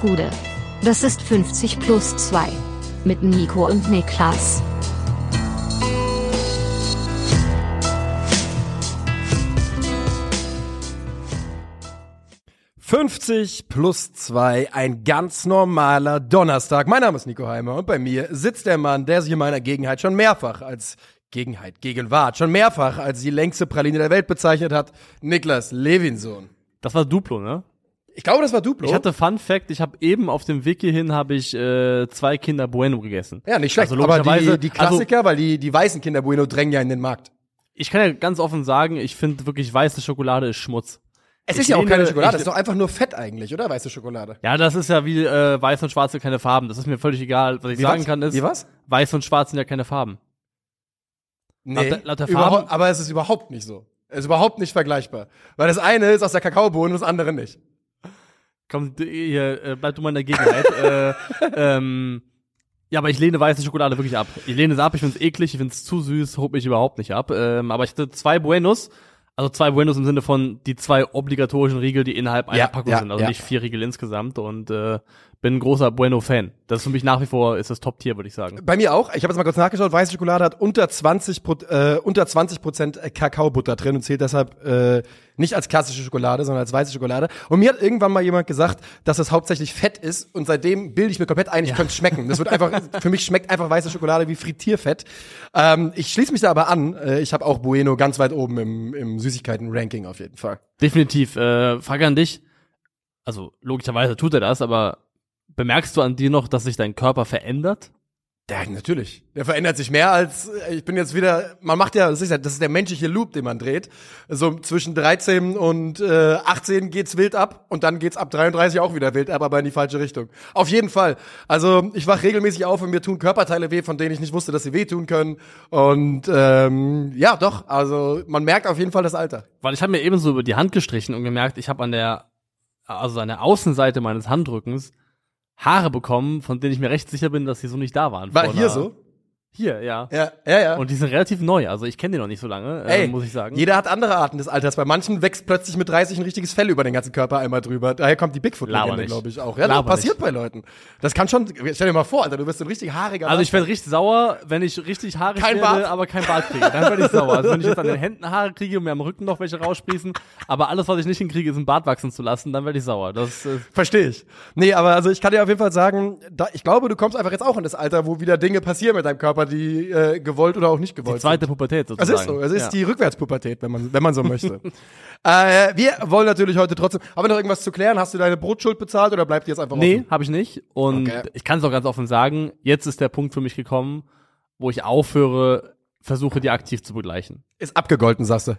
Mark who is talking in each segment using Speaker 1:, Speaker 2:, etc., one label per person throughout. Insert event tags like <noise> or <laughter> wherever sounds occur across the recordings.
Speaker 1: Gude. Das ist 50 plus 2. Mit Nico und Niklas.
Speaker 2: »50 plus 2, ein ganz normaler Donnerstag. Mein Name ist Nico Heimer und bei mir sitzt der Mann, der sich in meiner Gegenheit schon mehrfach als Gegenheit, Gegenwart, schon mehrfach als die längste Praline der Welt bezeichnet hat, Niklas Levinson.
Speaker 3: Das war Duplo, ne?
Speaker 2: Ich glaube, das war Duplo.
Speaker 3: Ich hatte Fun Fact, ich habe eben auf dem Weg hierhin habe ich äh, zwei Kinder Bueno gegessen.
Speaker 2: ja, nicht schlecht,
Speaker 3: Also
Speaker 2: aber die, die Klassiker, weil die, die weißen Kinder Bueno drängen ja in den Markt.
Speaker 3: Ich kann ja ganz offen sagen, ich finde wirklich weiße Schokolade ist Schmutz.
Speaker 2: Es
Speaker 3: Ich
Speaker 2: ist ja auch keine Schokolade, es ist doch einfach nur Fett eigentlich, oder? Weiße Schokolade.
Speaker 3: Ja, das ist ja wie äh, weiß und schwarze keine Farben. Das ist mir völlig egal. Was ich
Speaker 2: Wie
Speaker 3: sagen
Speaker 2: was?
Speaker 3: kann ist,
Speaker 2: Wie was?
Speaker 3: weiß und schwarz sind ja keine Farben.
Speaker 2: Nee,
Speaker 3: Laut laut Farben-
Speaker 2: aber es ist überhaupt nicht so. Es ist überhaupt nicht vergleichbar. Weil das eine ist aus der Kakaobohne und das andere nicht.
Speaker 3: Komm, hier, äh, bleib du mal in der Gegenheit. <laughs> äh, ähm, ja, aber ich lehne weiße Schokolade wirklich ab. Ich lehne es ab, ich find's eklig, ich find's zu süß, holt mich überhaupt nicht ab. Ähm, aber ich hatte zwei Buenos, also zwei Buenos im Sinne von die zwei obligatorischen Riegel, die innerhalb einer
Speaker 2: Ja,
Speaker 3: Packung
Speaker 2: ja,
Speaker 3: sind, also
Speaker 2: ja.
Speaker 3: nicht vier Riegel insgesamt. Und äh, bin ein großer Bueno-Fan. Das ist für mich nach wie vor ist das Top-Tier, würde ich sagen.
Speaker 2: Bei mir auch. Ich habe jetzt mal kurz nachgeschaut. Weiße Schokolade hat unter 20 Pro, äh, unter 20 Prozent Kakaobutter drin und zählt deshalb äh, nicht als klassische Schokolade, sondern als weiße Schokolade. Und mir hat irgendwann mal jemand gesagt, dass das hauptsächlich Fett ist. Und seitdem bilde ich mir komplett ein, ich könnte es schmecken. Das wird einfach <laughs> für mich schmeckt einfach weiße Schokolade wie Frittierfett. Ähm, ich schließe mich da aber an. Äh, ich habe auch Bueno ganz weit oben im, im Süßigkeiten-Ranking auf jeden Fall.
Speaker 3: Definitiv. Äh, Frage an dich. Also logischerweise tut er das, aber bemerkst du an dir noch, dass sich dein Körper verändert?
Speaker 2: Ja, natürlich. Der verändert sich mehr als, äh, ich bin jetzt wieder, man macht ja, das ist ja, das ist der menschliche Loop, den man dreht. So zwischen 13 und äh, 18 geht's wild ab und dann geht's ab 33 auch wieder wild ab, aber in die falsche Richtung. Auf jeden Fall. Also ich wach regelmäßig auf und mir tun Körperteile weh, von denen ich nicht wusste, dass sie wehtun können. Und ähm, ja, doch, also man merkt auf jeden Fall das Alter.
Speaker 3: Weil ich habe mir eben so über die Hand gestrichen und gemerkt, ich habe an der, also an der Außenseite meines Handrückens Haare bekommen, von denen ich mir recht sicher bin, dass sie so nicht da waren.
Speaker 2: War hier so?
Speaker 3: Hier, ja.
Speaker 2: Ja, ja, ja.
Speaker 3: Und die sind relativ neu, also ich kenne die noch nicht so lange, äh,
Speaker 2: Ey,
Speaker 3: muss ich sagen.
Speaker 2: Jeder hat andere Arten des Alters. Bei manchen wächst plötzlich mit 30 ein richtiges Fell über den ganzen Körper einmal drüber. Daher kommt die Bigfoot-Legende, glaube ich, auch. Ja, das
Speaker 3: Laber
Speaker 2: passiert
Speaker 3: nicht.
Speaker 2: bei Leuten. Das kann schon, stell dir mal vor, Alter, du bist ein richtig haariger
Speaker 3: Also ich werde richtig sauer, wenn ich richtig haarig
Speaker 2: Kein
Speaker 3: werde,
Speaker 2: Bart.
Speaker 3: aber kein Bart kriege. Dann werde ich sauer. Also wenn ich jetzt an den Händen Haare kriege und mir am Rücken noch welche raussprießen, aber alles, was ich nicht hinkriege, ist ein Bart wachsen zu lassen, dann werde ich sauer. Das äh,
Speaker 2: Verstehe ich. Nee, aber also ich kann dir auf jeden Fall sagen, da, ich glaube, du kommst einfach jetzt auch in das Alter, wo wieder Dinge passieren mit deinem Körper, die äh, gewollt oder auch nicht gewollt
Speaker 3: die zweite Pubertät
Speaker 2: Es
Speaker 3: sozusagen.
Speaker 2: ist so, es ist
Speaker 3: Ja.
Speaker 2: die Rückwärtspubertät, wenn man, wenn man so möchte. <laughs> äh, wir wollen natürlich heute trotzdem, haben wir noch irgendwas zu klären? Hast du deine Brotschuld bezahlt oder bleibt die jetzt einfach
Speaker 3: Nee,
Speaker 2: offen?
Speaker 3: habe ich nicht. Und
Speaker 2: Okay.
Speaker 3: ich kann es auch ganz offen sagen, jetzt ist der Punkt für mich gekommen, wo ich aufhöre, versuche, die aktiv zu begleichen.
Speaker 2: Ist abgegolten, sagst du.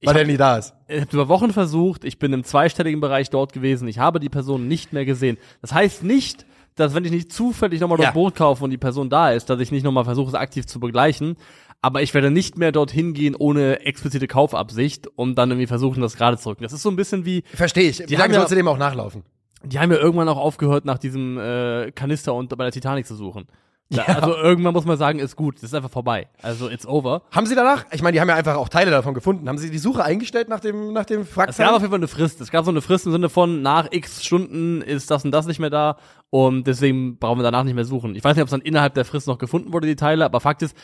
Speaker 3: Ich
Speaker 2: Weil
Speaker 3: hab-
Speaker 2: der nie da ist.
Speaker 3: Ich habe über Wochen versucht, ich bin im zweistelligen Bereich dort gewesen, ich habe die Person nicht mehr gesehen. Das heißt nicht, dass wenn ich nicht zufällig nochmal
Speaker 2: Ja.
Speaker 3: das Boot kaufe und die Person da ist, dass ich nicht nochmal versuche, es aktiv zu begleichen. Aber ich werde nicht mehr dorthin gehen ohne explizite Kaufabsicht, um dann irgendwie versuchen, das gerade zu rücken. Das ist so ein bisschen wie,
Speaker 2: Verstehe ich. Wie
Speaker 3: Die
Speaker 2: lange sollst du dem auch nachlaufen?
Speaker 3: die haben ja irgendwann auch aufgehört, nach diesem äh, Kanister und bei der Titanic zu suchen.
Speaker 2: Ja.
Speaker 3: Also irgendwann muss man sagen, ist gut, das ist einfach vorbei. Also it's over.
Speaker 2: Haben sie danach, ich meine, die haben ja einfach auch Teile davon gefunden. Haben sie die Suche eingestellt nach dem, nach dem
Speaker 3: Es gab auf jeden Fall eine Frist. Es gab so eine Frist im Sinne von, nach x Stunden ist das und das nicht mehr da und deswegen brauchen wir danach nicht mehr suchen. Ich weiß nicht, ob es dann innerhalb der Frist noch gefunden wurde, die Teile, aber Fakt ist,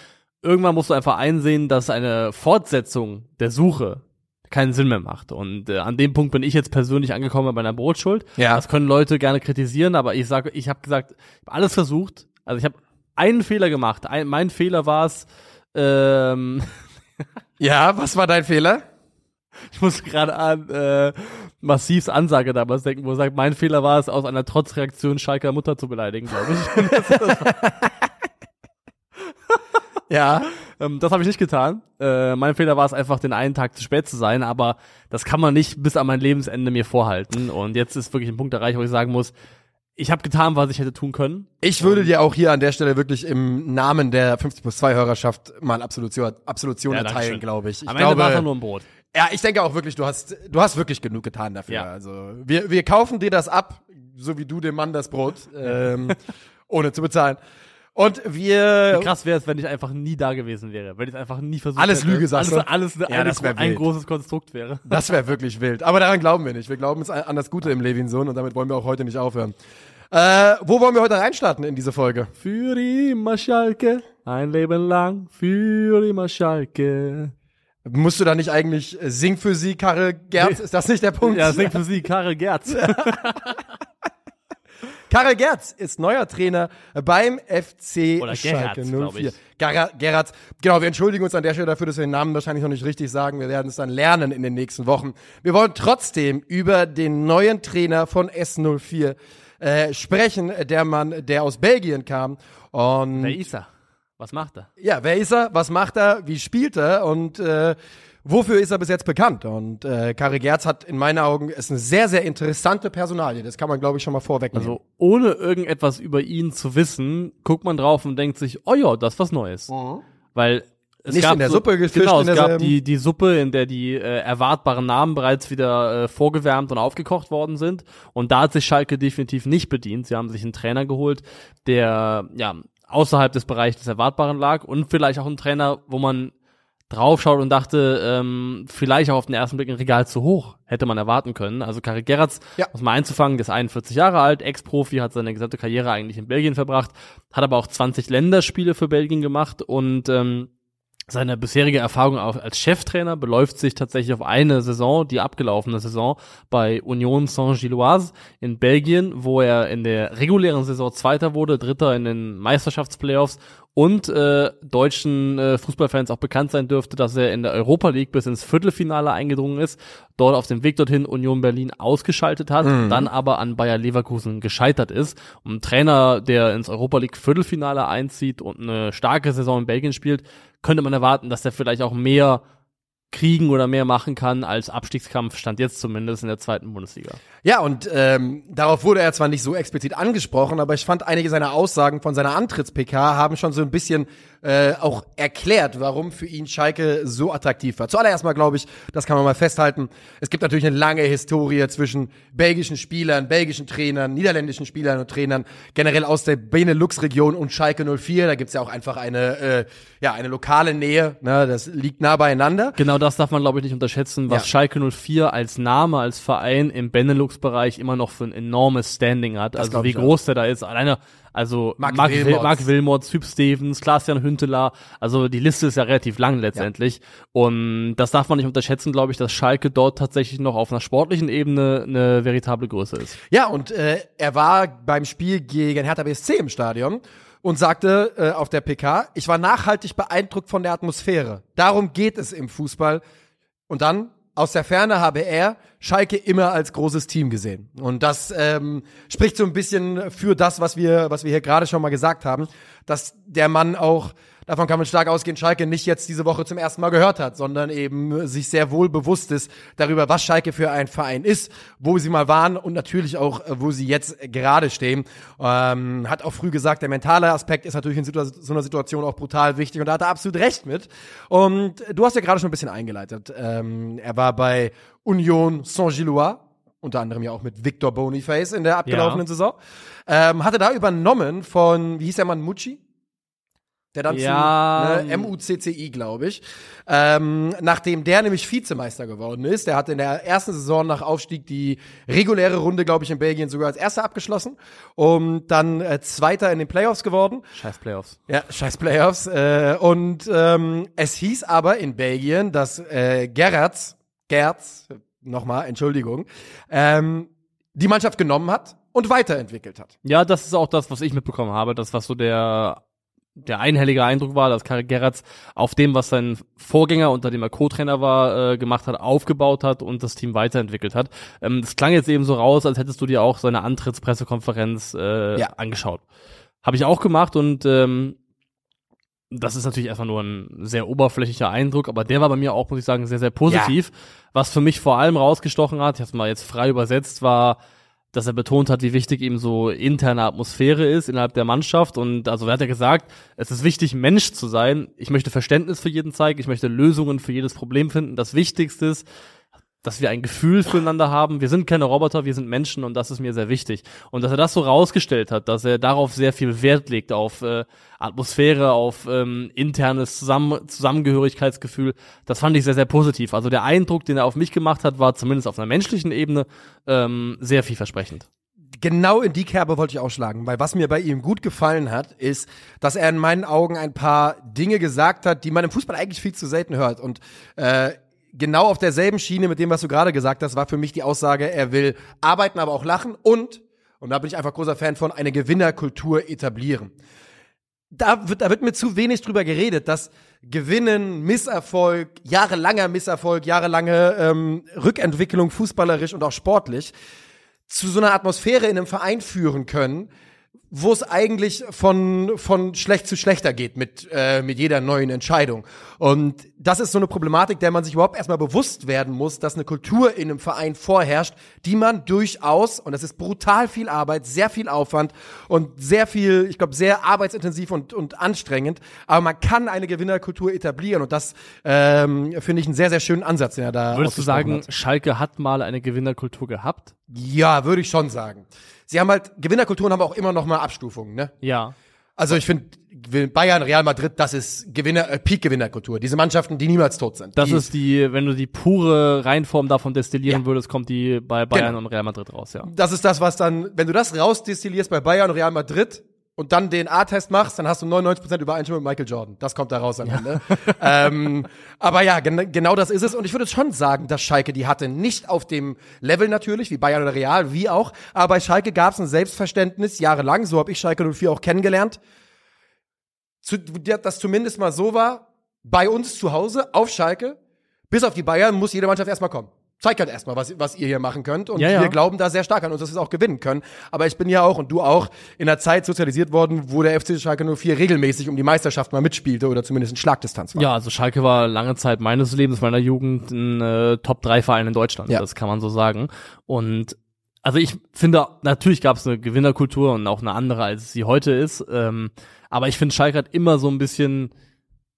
Speaker 3: irgendwann musst du einfach einsehen, dass eine Fortsetzung der Suche keinen Sinn mehr macht. Und äh, an dem Punkt bin ich jetzt persönlich angekommen bei meiner Brotschuld.
Speaker 2: Ja.
Speaker 3: Das können Leute gerne kritisieren, aber ich sage, ich habe gesagt, ich habe alles versucht. Also ich habe einen Fehler gemacht. Ein, mein Fehler war es, ähm, <laughs>
Speaker 2: Ja, was war dein Fehler?
Speaker 3: Ich muss gerade an äh, Massivs Ansage damals denken, wo er sagt, mein Fehler war es, aus einer Trotzreaktion Schalker Mutter zu beleidigen, glaube ich. <laughs>
Speaker 2: Ja.
Speaker 3: ähm, das habe ich nicht getan. Äh, mein Fehler war es einfach, den einen Tag zu spät zu sein, aber das kann man nicht bis an mein Lebensende mir vorhalten. Und jetzt ist wirklich ein Punkt erreicht, wo ich sagen muss, ich habe getan, was ich hätte tun können.
Speaker 2: Ich würde dir auch hier an der Stelle wirklich im Namen der 50 plus 2 Hörerschaft mal Absolution, Absolution
Speaker 3: Ja,
Speaker 2: erteilen, glaube ich. ich
Speaker 3: Am Ende war es nur ein Brot.
Speaker 2: ja, ich denke auch wirklich, du hast, du hast wirklich genug getan dafür.
Speaker 3: Ja.
Speaker 2: Also, wir, wir kaufen dir das ab, so wie du dem Mann das Brot, ähm, ohne zu bezahlen. Und wir,
Speaker 3: Wie krass wäre es, wenn ich einfach nie da gewesen wäre, wenn ich einfach nie versucht
Speaker 2: Alles
Speaker 3: hätte.
Speaker 2: Lüge, sagst
Speaker 3: alles,
Speaker 2: du?
Speaker 3: Alles,
Speaker 2: Ja,
Speaker 3: eine,
Speaker 2: das
Speaker 3: ein
Speaker 2: wild.
Speaker 3: großes Konstrukt wäre.
Speaker 2: Das wäre <laughs> wirklich wild. Aber daran glauben wir nicht. Wir glauben es an das Gute im Levinson und damit wollen wir auch heute nicht aufhören. Äh, wo wollen wir heute reinstarten in diese Folge?
Speaker 3: Für immer Schalke, ein Leben lang, für immer Schalke.
Speaker 2: Musst du da nicht eigentlich äh, Sing für sie, Karre Gerz? Ist das nicht der Punkt?
Speaker 3: Ja, singt für Sie Karel Gerz. <laughs>
Speaker 2: Karel Gerz ist neuer Trainer beim FC
Speaker 3: Oder
Speaker 2: Schalke
Speaker 3: glaub
Speaker 2: 04.
Speaker 3: ich.
Speaker 2: Gerhard, Gerhard, genau, wir entschuldigen uns an der Stelle dafür, dass wir den Namen wahrscheinlich noch nicht richtig sagen. Wir werden es dann lernen in den nächsten Wochen. Wir wollen trotzdem über den neuen Trainer von S04 äh, sprechen, der Mann, der aus Belgien kam. Und
Speaker 3: Wer ist er? Was macht er?
Speaker 2: ja, wer ist er? Was macht er? Wie spielt er? Und äh, wofür ist er bis jetzt bekannt? Und äh, Karel Gerz hat in meinen Augen ist eine sehr, sehr interessante Personalie. Das kann man, glaube ich, schon mal vorwegnehmen.
Speaker 3: Also ohne irgendetwas über ihn zu wissen, guckt man drauf und denkt sich, oh ja, das ist was Neues. Weil es
Speaker 2: Nicht
Speaker 3: gab
Speaker 2: in der
Speaker 3: so,
Speaker 2: Suppe gefischt,
Speaker 3: Genau,
Speaker 2: in
Speaker 3: es gab die, die Suppe, in der die äh, erwartbaren Namen bereits wieder äh, vorgewärmt und aufgekocht worden sind. Und da hat sich Schalke definitiv nicht bedient. Sie haben sich einen Trainer geholt, der ja außerhalb des Bereichs des Erwartbaren lag und vielleicht auch einen Trainer, wo man draufschaut und dachte, ähm, vielleicht auch auf den ersten Blick ein Regal zu hoch, hätte man erwarten können. Also Karel Gerrards,
Speaker 2: Ja.
Speaker 3: muss mal einzufangen, der ist 41 Jahre alt, Ex-Profi, hat seine gesamte Karriere eigentlich in Belgien verbracht, hat aber auch 20 Länderspiele für Belgien gemacht und ähm, seine bisherige Erfahrung als Cheftrainer beläuft sich tatsächlich auf eine Saison, die abgelaufene Saison bei Union Saint-Gilloise in Belgien, wo er in der regulären Saison Zweiter wurde, Dritter in den Meisterschaftsplayoffs und äh, deutschen äh, Fußballfans auch bekannt sein dürfte, dass er in der Europa League bis ins Viertelfinale eingedrungen ist, dort auf dem Weg dorthin Union Berlin ausgeschaltet hat, dann aber an Bayer Leverkusen gescheitert ist. Und ein Trainer, der ins Europa League Viertelfinale einzieht und eine starke Saison in Belgien spielt, könnte man erwarten, dass der vielleicht auch mehr kriegen oder mehr machen kann als Abstiegskampf, stand jetzt zumindest in der zweiten Bundesliga.
Speaker 2: Ja, und ähm, darauf wurde er zwar nicht so explizit angesprochen, aber ich fand einige seiner Aussagen von seiner Antritts-PK haben schon so ein bisschen äh, auch erklärt, warum für ihn Schalke so attraktiv war. Zuallererst mal glaube ich, das kann man mal festhalten, es gibt natürlich eine lange Historie zwischen belgischen Spielern, belgischen Trainern, niederländischen Spielern und Trainern, generell aus der Benelux-Region und Schalke 04. Da gibt's ja auch einfach eine, äh, ja, eine lokale Nähe, ne, das liegt nah beieinander.
Speaker 3: Genau das darf man, glaube ich, nicht unterschätzen, was
Speaker 2: Ja.
Speaker 3: Schalke 04 als Name, als Verein im Benelux-Bereich immer noch für ein enormes Standing hat. also
Speaker 2: glaub
Speaker 3: wie
Speaker 2: ich auch.
Speaker 3: groß der da ist. Alleine, also
Speaker 2: Mark
Speaker 3: Mark,
Speaker 2: Wilmots.
Speaker 3: Wil Mark Wilmots, Hüb Stevens, Klaas-Jan Hünteler, also die Liste ist ja relativ lang letztendlich. Und das darf man nicht unterschätzen, glaube ich, dass Schalke dort tatsächlich noch auf einer sportlichen Ebene eine veritable Größe ist.
Speaker 2: Ja, und äh, er war beim Spiel gegen Hertha BSC im Stadion und sagte äh, auf der PK, ich war nachhaltig beeindruckt von der Atmosphäre. Darum geht es im Fußball. Und dann, aus der Ferne habe er Schalke immer als großes Team gesehen. Und das ähm, spricht so ein bisschen für das, was wir, was wir hier gerade schon mal gesagt haben, dass der Mann auch davon kann man stark ausgehen, Schalke nicht jetzt diese Woche zum ersten Mal gehört hat, sondern eben sich sehr wohl bewusst ist darüber, was Schalke für ein Verein ist, wo sie mal waren und natürlich auch, äh, wo sie jetzt gerade stehen. Ähm, hat auch früh gesagt, der mentale Aspekt ist natürlich in so einer Situation auch brutal wichtig und da hat er absolut recht mit. Und du hast ja gerade schon ein bisschen eingeleitet. Ähm, er war bei Union Saint-Gilloise, unter anderem ja auch mit Victor Boniface in der abgelaufenen
Speaker 3: Ja.
Speaker 2: Saison. Ähm, hatte da übernommen von, wie hieß der Mann, Mucci? Der dann
Speaker 3: Ja.
Speaker 2: zu ne, MUCCI, glaube ich. Ähm, nachdem der nämlich Vizemeister geworden ist. Der hat in der ersten Saison nach Aufstieg die reguläre Runde, glaube ich, in Belgien sogar als erster abgeschlossen. Und dann äh, Zweiter in den Playoffs geworden.
Speaker 3: Scheiß Playoffs.
Speaker 2: Ja, scheiß Playoffs. Äh, und ähm, es hieß aber in Belgien, dass äh, Gerrards, Gerz, nochmal, Entschuldigung, ähm, die Mannschaft genommen hat und weiterentwickelt hat.
Speaker 3: Ja, das ist auch das, was ich mitbekommen habe. Das, was so der, der einhellige Eindruck war, dass Karel Gerrards auf dem, was sein Vorgänger, unter dem er Co-Trainer war, äh, gemacht hat, aufgebaut hat und das Team weiterentwickelt hat. Ähm, das klang jetzt eben so raus, als hättest du dir auch seine Antrittspressekonferenz äh,
Speaker 2: Ja.
Speaker 3: angeschaut. Habe ich auch gemacht und ähm, das ist natürlich erstmal nur ein sehr oberflächlicher Eindruck, aber der war bei mir auch, muss ich sagen, sehr, sehr positiv. Was für mich vor allem rausgestochen hat, ich habe es mal jetzt frei übersetzt, war, dass er betont hat, wie wichtig eben so interne Atmosphäre ist innerhalb der Mannschaft. Und also er hat ja gesagt, es ist wichtig, Mensch zu sein. Ich möchte Verständnis für jeden zeigen, ich möchte Lösungen für jedes Problem finden. Das Wichtigste ist, dass wir ein Gefühl füreinander haben. Wir sind keine Roboter, wir sind Menschen und das ist mir sehr wichtig. Und dass er das so rausgestellt hat, dass er darauf sehr viel Wert legt, auf äh, Atmosphäre, auf ähm, internes Zusammen Zusammengehörigkeitsgefühl, das fand ich sehr, sehr positiv. Also der Eindruck, den er auf mich gemacht hat, war zumindest auf einer menschlichen Ebene ähm, sehr vielversprechend.
Speaker 2: genau in die Kerbe wollte ich ausschlagen, weil was mir bei ihm gut gefallen hat, ist, dass er in meinen Augen ein paar Dinge gesagt hat, die man im Fußball eigentlich viel zu selten hört. Und äh, genau auf derselben Schiene mit dem, was du gerade gesagt hast, war für mich die Aussage, er will arbeiten, aber auch lachen und, und da bin ich einfach großer Fan von, eine Gewinnerkultur etablieren. Da wird, da wird mir zu wenig drüber geredet, dass Gewinnen, Misserfolg, jahrelanger Misserfolg, jahrelange ähm, Rückentwicklung fußballerisch und auch sportlich zu so einer Atmosphäre in einem Verein führen können, wo es eigentlich von, von schlecht zu schlechter geht mit, äh, mit jeder neuen Entscheidung. Und das ist so eine Problematik, der man sich überhaupt erstmal bewusst werden muss, dass eine Kultur in einem Verein vorherrscht, die man durchaus, und das ist brutal viel Arbeit, sehr viel Aufwand und sehr viel, ich glaube, sehr arbeitsintensiv und, und anstrengend, aber man kann eine Gewinnerkultur etablieren und das ähm, finde ich einen sehr, sehr schönen Ansatz, den er da
Speaker 3: Würdest du sagen,
Speaker 2: hat.
Speaker 3: Schalke hat mal eine Gewinnerkultur gehabt?
Speaker 2: Ja, würde ich schon sagen. Sie haben halt, Gewinnerkulturen haben auch immer noch mal Abstufungen, ne?
Speaker 3: Ja.
Speaker 2: Also ich finde, Bayern, Real Madrid, das ist Gewinner, äh, Peak-Gewinnerkultur. Diese Mannschaften, die niemals tot sind.
Speaker 3: Das
Speaker 2: die,
Speaker 3: ist die, wenn du die pure Reinform davon destillieren
Speaker 2: Ja.
Speaker 3: würdest, kommt die bei Bayern
Speaker 2: Genau.
Speaker 3: und Real Madrid raus, ja.
Speaker 2: das ist das, was dann, wenn du das rausdestillierst bei Bayern und Real Madrid und dann den A-Test machst, dann hast du 99% Übereinstimmung mit Michael Jordan. Das kommt da raus am Ende. ähm, aber ja, gen genau das ist es. Und ich würde schon sagen, dass Schalke die hatte. Nicht auf dem Level natürlich, wie Bayern oder Real, wie auch. Aber bei Schalke gab es ein Selbstverständnis jahrelang. So habe ich Schalke 04 auch kennengelernt. Zu, das zumindest mal so war, bei uns zu Hause auf Schalke, bis auf die Bayern, muss jede Mannschaft erstmal kommen. Zeigt halt erstmal, was, was ihr hier machen könnt. Und
Speaker 3: Ja, ja.
Speaker 2: wir glauben da sehr stark an uns, dass wir es auch gewinnen können. Aber ich bin ja auch und du auch in einer Zeit sozialisiert worden, wo der FC Schalke 04 regelmäßig um die Meisterschaft mal mitspielte oder zumindest in Schlagdistanz war.
Speaker 3: Ja, also Schalke war lange Zeit meines Lebens, meiner Jugend, ein äh, Top-3-Verein in Deutschland.
Speaker 2: Ja.
Speaker 3: Das kann man so sagen. Und also ich finde, natürlich gab es eine Gewinnerkultur und auch eine andere, als sie heute ist. Ähm, aber ich finde, Schalke hat immer so ein bisschen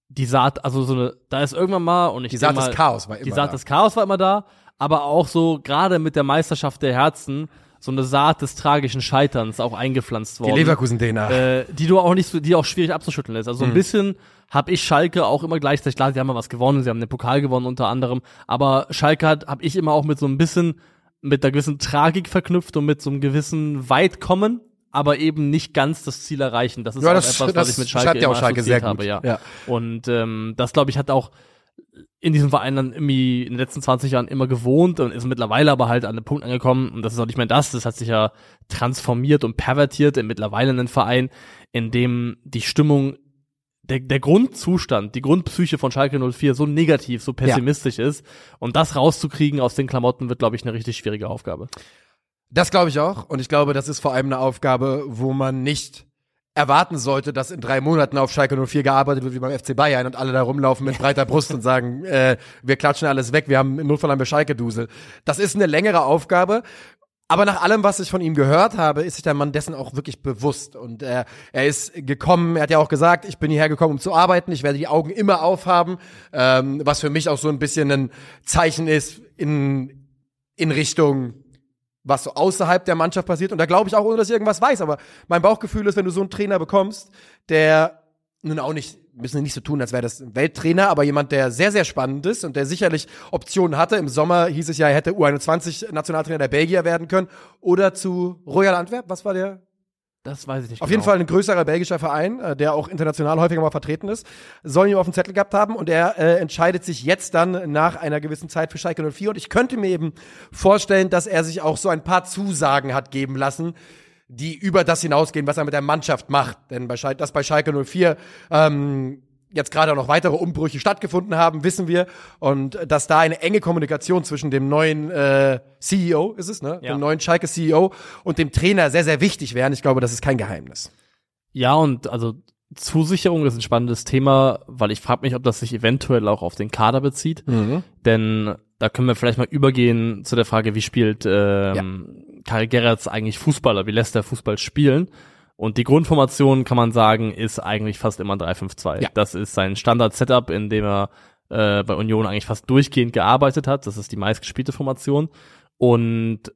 Speaker 3: die Saat, also so eine, da ist irgendwann mal, und ich
Speaker 2: Die Saat
Speaker 3: mal,
Speaker 2: des Chaos war immer
Speaker 3: Die Saat
Speaker 2: da.
Speaker 3: des Chaos war immer da, aber auch so gerade mit der Meisterschaft der Herzen so eine Saat des tragischen Scheiterns auch eingepflanzt
Speaker 2: Die
Speaker 3: worden
Speaker 2: Leverkusen-DNA.
Speaker 3: äh, die du auch nicht so, die auch schwierig abzuschütteln ist. Also so ein
Speaker 2: Mhm.
Speaker 3: bisschen habe ich Schalke auch immer gleichzeitig, klar, sie haben mal was gewonnen, sie haben den Pokal gewonnen unter anderem, aber Schalke hat, habe ich immer auch mit so ein bisschen, mit einer gewissen Tragik verknüpft und mit so einem gewissen Weitkommen, aber eben nicht ganz das Ziel erreichen. Das ist
Speaker 2: Ja,
Speaker 3: auch
Speaker 2: das-
Speaker 3: etwas, <laughs> was ich mit Schalke
Speaker 2: ja auch
Speaker 3: immer
Speaker 2: Schalke
Speaker 3: assoziiert
Speaker 2: sehr gut.
Speaker 3: habe, ja.
Speaker 2: Ja.
Speaker 3: Und ähm, das, glaube ich, hat auch in diesem Verein dann irgendwie in den letzten 20 Jahren immer gewohnt und ist mittlerweile aber halt an den Punkt angekommen, und das ist auch nicht mehr das, das hat sich ja transformiert und pervertiert in mittlerweile einen Verein, in dem die Stimmung, der, der Grundzustand, die Grundpsyche von Schalke 04 so negativ, so pessimistisch ist und das rauszukriegen aus den Klamotten wird, glaube ich, eine richtig schwierige Aufgabe.
Speaker 2: Das glaube ich auch. Und ich glaube, das ist vor allem eine Aufgabe, wo man nicht erwarten sollte, dass in drei Monaten auf Schalke 04 gearbeitet wird wie beim FC Bayern und alle da rumlaufen mit breiter Brust und sagen, <laughs> äh, wir klatschen alles weg, wir haben im Notfall haben wir Schalke-Dusel. Das ist eine längere Aufgabe. Aber nach allem, was ich von ihm gehört habe, ist sich der Mann dessen auch wirklich bewusst. Und er, er ist gekommen, er hat ja auch gesagt, ich bin hierher gekommen, um zu arbeiten, ich werde die Augen immer aufhaben, ähm, was für mich auch so ein bisschen ein Zeichen ist in, in Richtung was so außerhalb der Mannschaft passiert. Und da glaube ich auch, ohne dass ich irgendwas weiß. Aber mein Bauchgefühl ist, wenn du so einen Trainer bekommst, der nun auch nicht, müssen nicht so tun, als wäre das ein Welttrainer, aber jemand, der sehr, sehr spannend ist und der sicherlich Optionen hatte. Im Sommer hieß es ja, er hätte U21-Nationaltrainer der Belgier werden können. Oder zu Royal Antwerp, was war der?
Speaker 3: Das weiß ich nicht
Speaker 2: Auf
Speaker 3: genau.
Speaker 2: jeden Fall ein größerer belgischer Verein, äh, der auch international häufiger mal vertreten ist, soll ihn auf dem Zettel gehabt haben und er äh, entscheidet sich jetzt dann nach einer gewissen Zeit für Schalke 04 und ich könnte mir eben vorstellen, dass er sich auch so ein paar Zusagen hat geben lassen, die über das hinausgehen, was er mit der Mannschaft macht. Denn bei Schalke, dass bei Schalke 04 ähm, jetzt gerade auch noch weitere Umbrüche stattgefunden haben, wissen wir. Und dass da eine enge Kommunikation zwischen dem neuen äh, CEO, ist es, ne?
Speaker 3: Ja.
Speaker 2: Dem neuen Schalke-CEO und dem Trainer sehr, sehr wichtig wären. Ich glaube, das ist kein Geheimnis.
Speaker 3: Ja, und also Zusicherung ist ein spannendes Thema, weil ich frage mich, ob das sich eventuell auch auf den Kader bezieht. Denn da können wir vielleicht mal übergehen zu der Frage, wie spielt ähm, Karl Gerrits eigentlich Fußballer, wie lässt er Fußball spielen? Und die Grundformation, kann man sagen, ist eigentlich fast immer 3-5-2.
Speaker 2: Ja.
Speaker 3: Das ist sein Standard-Setup, in dem er äh, bei Union eigentlich fast durchgehend gearbeitet hat. Das ist die meistgespielte Formation. Und